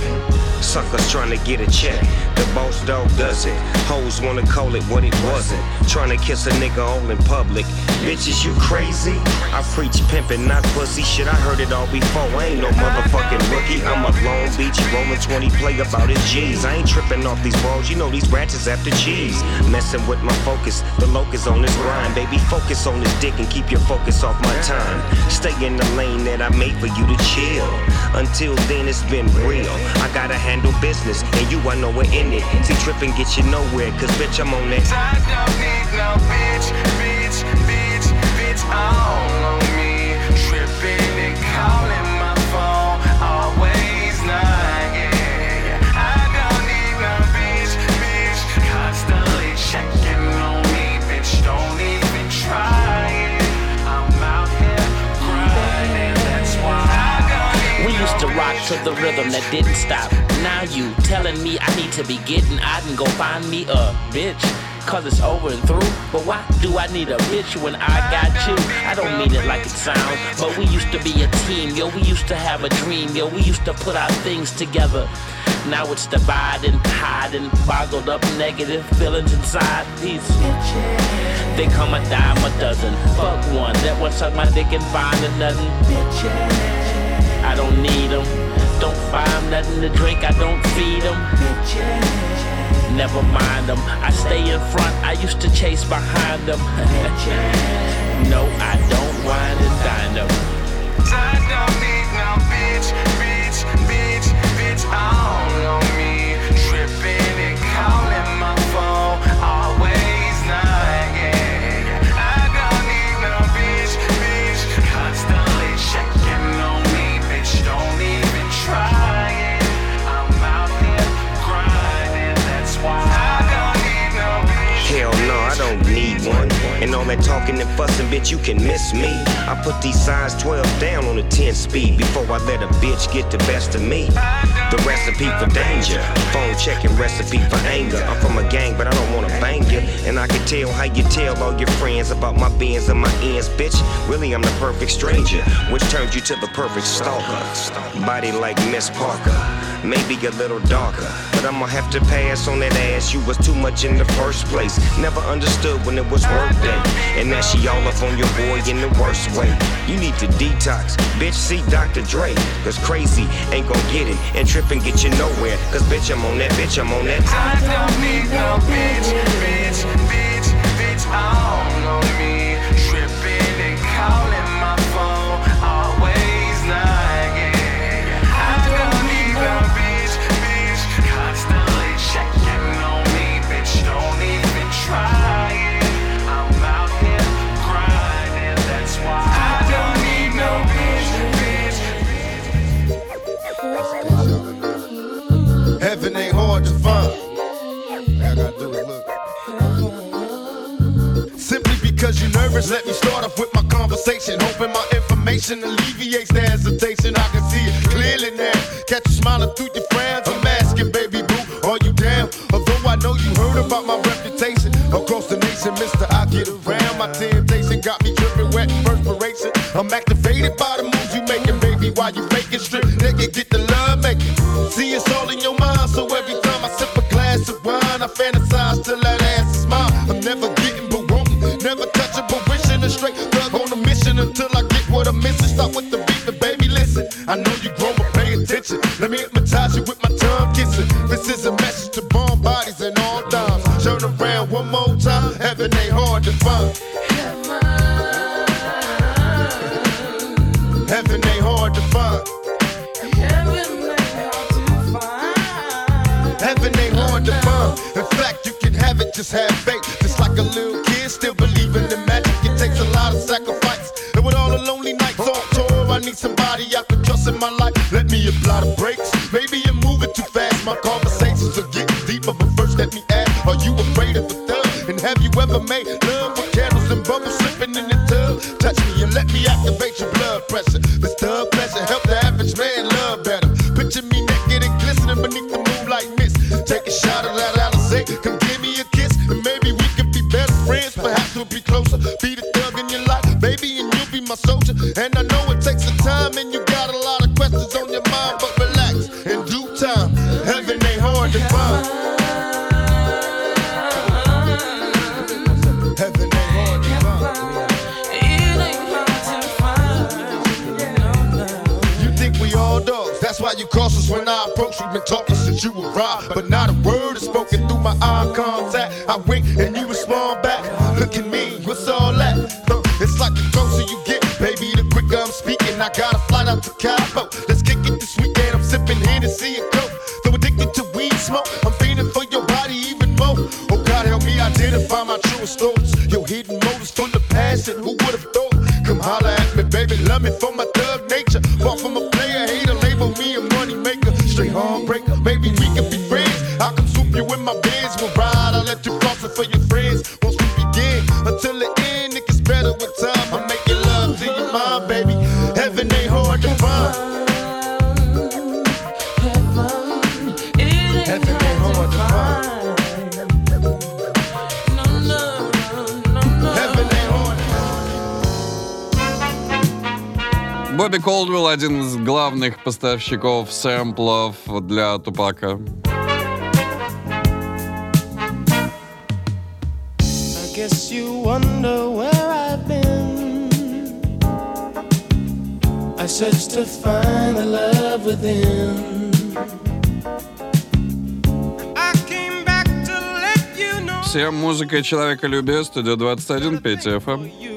Suckers trying to get a check. The boss dog does it. Hoes wanna call it what it wasn't. Trying to kiss a nigga all in public. Bitches, you crazy? I preach pimping, not pussy. Shit, I heard it all before. I ain't no motherfucking rookie. I'm a Long Beach rolling 20 play about his G's. I ain't tripping off these balls. You know these rats is after cheese. Messing with my focus. The locus on this grind, baby. Focus on this dick and keep your focus off my time. Stay in the lane that I made for you to chill. Until then, it's been real. I gotta handle business, and you, I know we're in it. See, tripping get you nowhere, cause bitch, I'm on that. I don't need no bitch, bitch, bitch, bitch all to the rhythm that didn't stop. Now you telling me I need to be getting out and go find me a bitch. Cause it's over and through. But why do I need a bitch when I got you? I don't mean it like it sounds, but we used to be a team, yo. We used to have a dream, yo. We used to put our things together. Now it's dividing, hiding, boggled up negative feelings inside these. bitches. They come a dime a dozen. Fuck one that one suck my dick and find a nothing. I don't need them. Don't find nothing to drink, I don't feed them. Never mind them. I stay in front, I used to chase behind them. no, I don't whine and dine them. I don't need no bitch, bitch, bitch, bitch all on me. And talking and fussing, bitch, you can miss me. I put these size 12 down on a 10 speed before I let a bitch get the best of me. The recipe for danger, phone checking recipe for anger. I'm from a gang, but I don't wanna bang you. And I can tell how you tell all your friends about my bins and my ends, bitch. Really, I'm the perfect stranger, which turns you to the perfect stalker. Body like Miss Parker, maybe a little darker. But I'ma have to pass on that ass. You was too much in the first place. Never understood when it was work day. And now she all up on your boy in the worst way. You need to detox. Bitch, see Dr. Dre. Cause crazy ain't gon' get it. And tripping get you nowhere. Cause bitch, I'm on that, bitch, I'm on that. I don't need no bitch, bitch, bitch, bitch on me. Nervous, let me start off with my conversation. Hoping my information alleviates the hesitation. I can see it clearly now. Catch you smiling through your frowns. I'm asking, baby boo, are you down? Although I know you heard about my reputation across the nation, Mister, I get around. My temptation got me dripping wet perspiration. I'm activated by the moves you making, baby. While you faking strip, nigga, get the love making. See, it's all in your mind, so every straight thug on a mission until I get what I'm missing. Start with the beat, but baby, listen. I know you grown, but pay attention. Let me hypnotize you with my tongue kissing. This is a message to bomb bodies and all dimes. Turn around one more time, heaven ain't hard to find. Heaven ain't hard to find. Heaven ain't hard to find. In fact, you can have it, just have faith. rob, but главных поставщиков сэмплов для Тупака. Всем музыка человека любез, студия 21, 5 FM.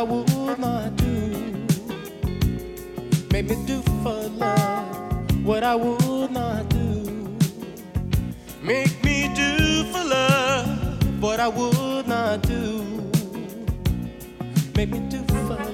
I would not do. Made me do for love what I would not do. Make me do for love what I would not do. Make me do for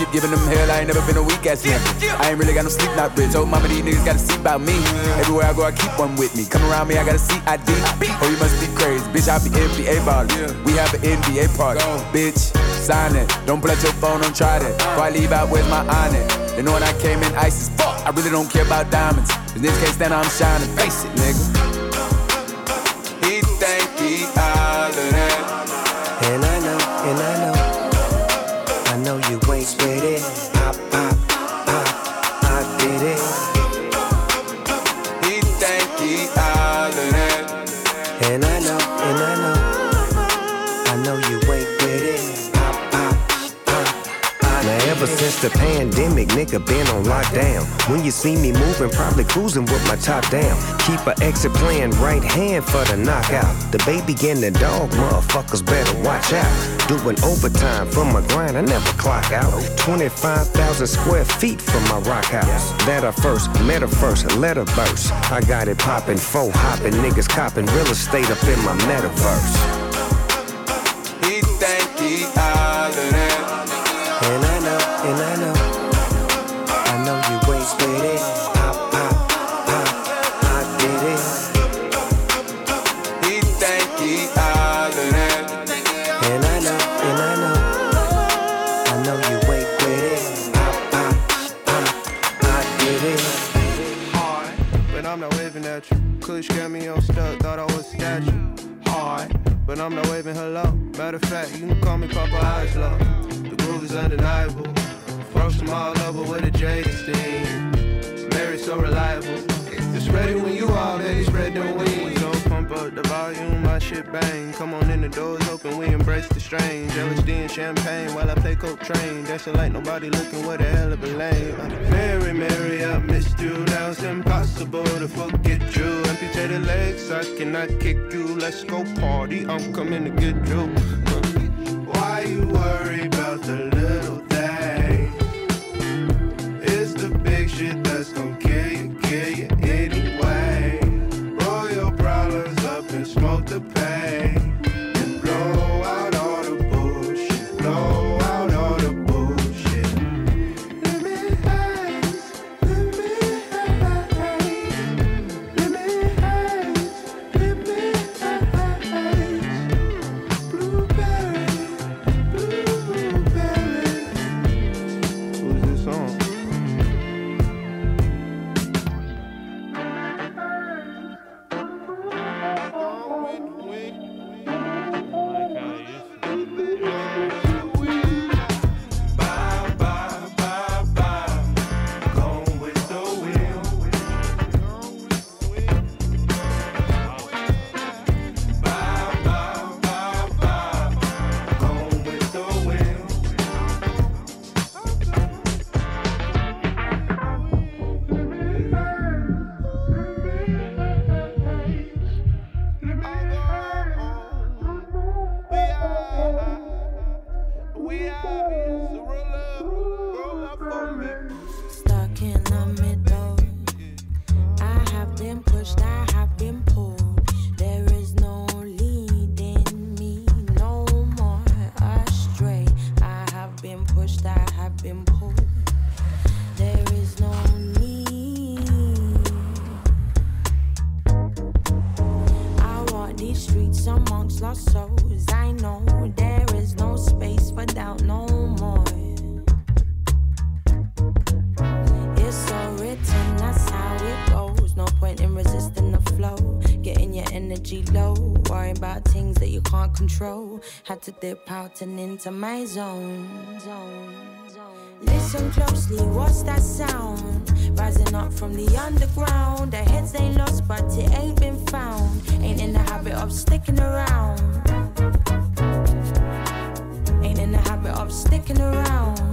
keep giving them hell. I ain't never been a weak ass nigga. I ain't really got no sleep, not rich. Told mama these niggas gotta see about me. Everywhere I go, I keep one with me. Come around me, I gotta see ID. Oh, you must be crazy, bitch. I be NBA ballin'. We have an NBA party, bitch. Sign it. Don't out your phone, don't try that. Before I leave out, where's my on it? They know when I came in ice as fuck. I really don't care about diamonds. Cause niggas can't stand how I'm shining. Face it, nigga. When you see me moving, probably cruising with my top down. Keep a exit plan right hand for the knockout. The baby getting the dog, motherfuckers better watch out. Doing overtime for my grind, I never clock out. 25,000 square feet from my rock house. That I first, met her first, let her burst. I got it poppin', foe hopping, niggas copping real estate up in my metaverse. He think he of. And I know, and I know, Dancing like nobody looking, what a hell of a lane. Mary, Mary, I missed you. Now it's impossible to forget you. Amputated legs, I cannot kick you. Let's go party, I'm coming to get you. To dip out and into my zone. zone. Listen closely, what's that sound? Rising up from the underground. The heads ain't lost, but it ain't been found. Ain't in the habit of sticking around. Ain't in the habit of sticking around.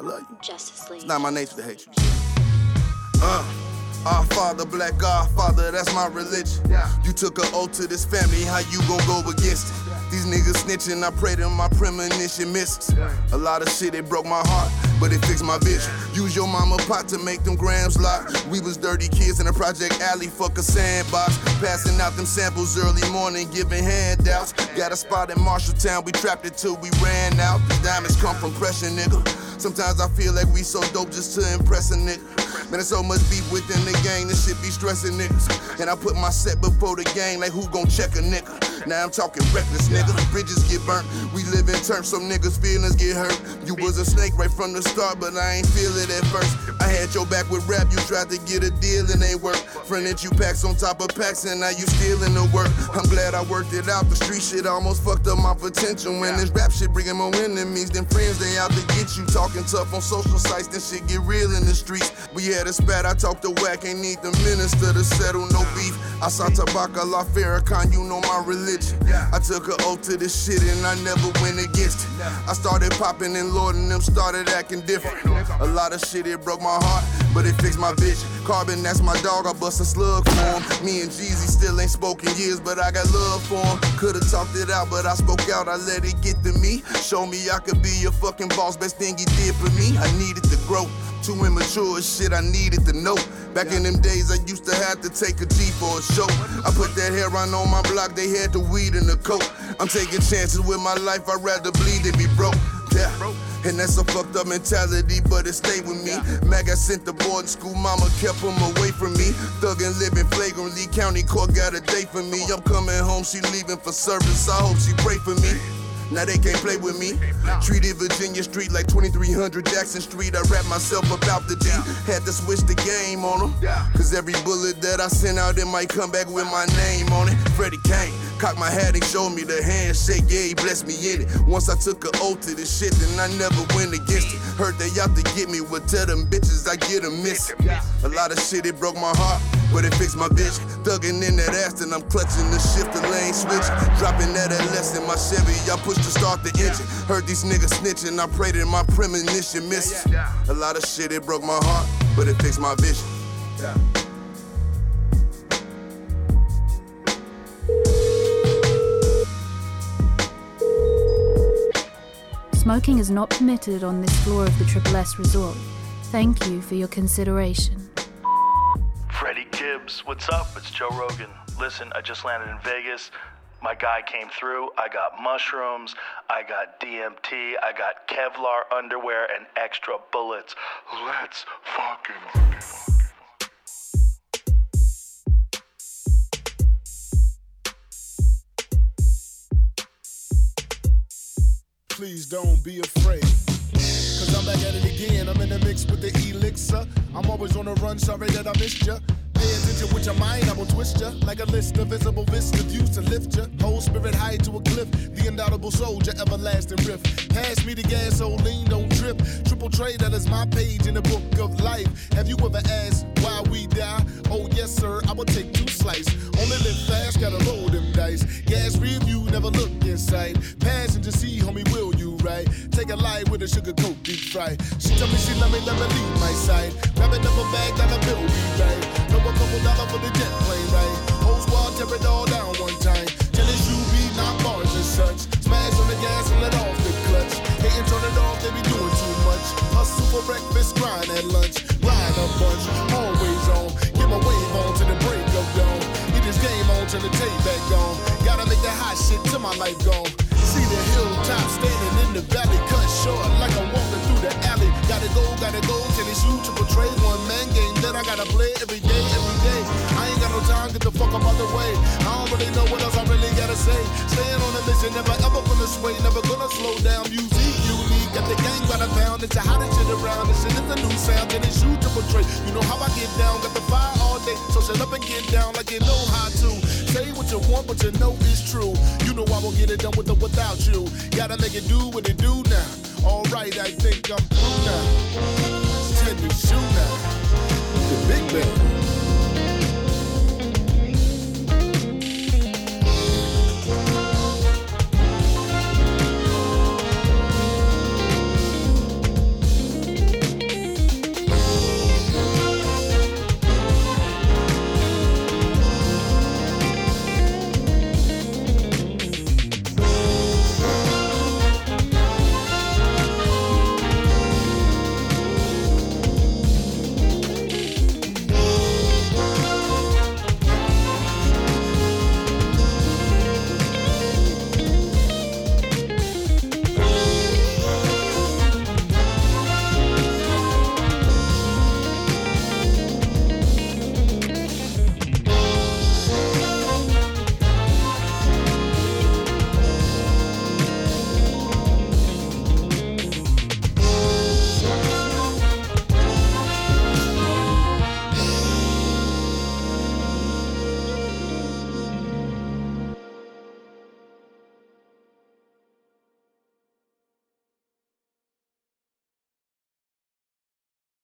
I don't hate you. I love you. Justice League. It's not my nature to hate you. Uh, our father, black God, father, that's my religion. You took an oath to this family, how you gon' go against it? These niggas snitching, I pray that my premonition misses. A lot of shit, it broke my heart, but it fixed my vision. Use your mama pot to make them grams lock. We was dirty kids in a project alley, fuck a sandbox. Passing out them samples early morning, giving handouts. Got a spot in Marshalltown, we trapped it till we ran out. These diamonds come from pressure, nigga. Sometimes I feel like we so dope just to impress a nigga. Man, there's so much beef within the gang, this shit be stressing niggas. And I put my set before the gang, like who gon' check a nigga? Now I'm talking reckless, nigga. Bridges get burnt, we live in terms, so niggas' feelings get hurt. You was a snake right from the start, but I ain't feel it at first. I had your back with rap, you tried to get a deal and ain't work. Fronted you packs on top of packs, and now you stealing the work. I'm glad I worked it out. The street shit almost fucked up my potential. When this rap shit bringing more enemies than friends, they out to get you. Talking tough on social sites, then shit get real in the streets. We had a spat, I talked to whack, ain't need the minister to settle no beef. I saw Tabaka La Farrakhan, you know my religion. I took an oath to this shit and I never went against it. I started popping and Lord and them started acting different. A lot of shit, it broke my heart, but it fixed my vision. Carbon, that's my dog, I bust a slug for him. Me and Jeezy still ain't spoken years, but I got love for him. Could've talked it out, but I spoke out, I let it get to me. Show me I could be your fucking boss, best thing he did for me. I needed to grow. Too immature shit, I needed to know. Back in them days, I used to have to take a G for a show. I put that hair on on my block, they had the weed in the coat. I'm taking chances with my life, I'd rather bleed than be broke. Yeah. And that's a fucked up mentality, but it stayed with me. Mag, I sent the boarding school, mama kept him away from me. Thuggin' living flagrantly, county court got a date for me. I'm coming home, she leaving for service, I hope she pray for me. Now they can't play with me. Treated Virginia Street like 2300 Jackson Street. I rap myself about the G. Had to switch the game on them. Cause every bullet that I sent out, it might come back with my name on it. Freddie Kane. Cock my hat and showed me the handshake, yeah, he blessed me in it. Once I took an oath to this shit, then I never went against it. Heard they out to get me, well, tell them bitches I get a miss. A lot of shit, it broke my heart, but it fixed my bitch. Thugging in that ass, and I'm clutching the shift, the lane switch. Dropping that LS in my Chevy, y'all push to start the engine. Heard these niggas snitching, I prayed that my premonition missed. A lot of shit, it broke my heart, but it fixed my vision. Smoking is not permitted on this floor of the Triple S Resort. Thank you for your consideration. Freddie Gibbs, what's up? It's Joe Rogan. Listen, I just landed in Vegas. My guy came through. I got mushrooms, I got DMT, I got Kevlar underwear, and extra bullets. Let's fucking. Please don't be afraid. Cause I'm back at it again. I'm in the mix with the elixir. I'm always on the run, sorry that I missed ya. Pay attention with your mind, I will twist ya. Like a list of visible vista views to lift ya. Whole spirit high to a cliff. The indomitable soldier, everlasting rift. Pass me the gasoline, don't trip. Triple trade, that is my page in the book of life. Have you ever asked why we die? Oh, yes, sir, I will take two slices. Only live fast, gotta load them dice. Gas review, never look in sight. Passenger see, homie, will you right? Take a light with a sugar coat deep fry. She tell me she love me, me leave my side. Grab it up a bag, got a bill be right. Throw a couple dollar for the jet plane, right? Whole squad tear it all down one time. Tell it you be not bars and such. Smash on the gas and let off the clutch. Hit and turn it off, they be doing too much. Hustle for breakfast, grind at lunch. Grind a bunch, always on. Get my wave on to the break of dawn. Get this game on, turn the tape back on. Gotta make that hot shit till my life gone. See the hilltop standing in the valley, cut short like I'm walking through the alley. Gotta go, gotta go, tennis shoe to portray one man game that I gotta play every day, every day. I ain't got no time, get the fuck up out the way. I don't really know what else I really gotta say. Staying on a mission, never ever gonna sway, never gonna slow down. Music got the gang by the pound. It's the hottest shit around. This shit is a new sound, and it's you to portray. You know how I get down, got the fire all day, so shut up and get down like you know how to. Say what you want, but you know it's true. You know I won't get it done with or without you. Gotta make it do what it do now. Alright, I think I'm through now. It's Teddy Shoe now. The big bang.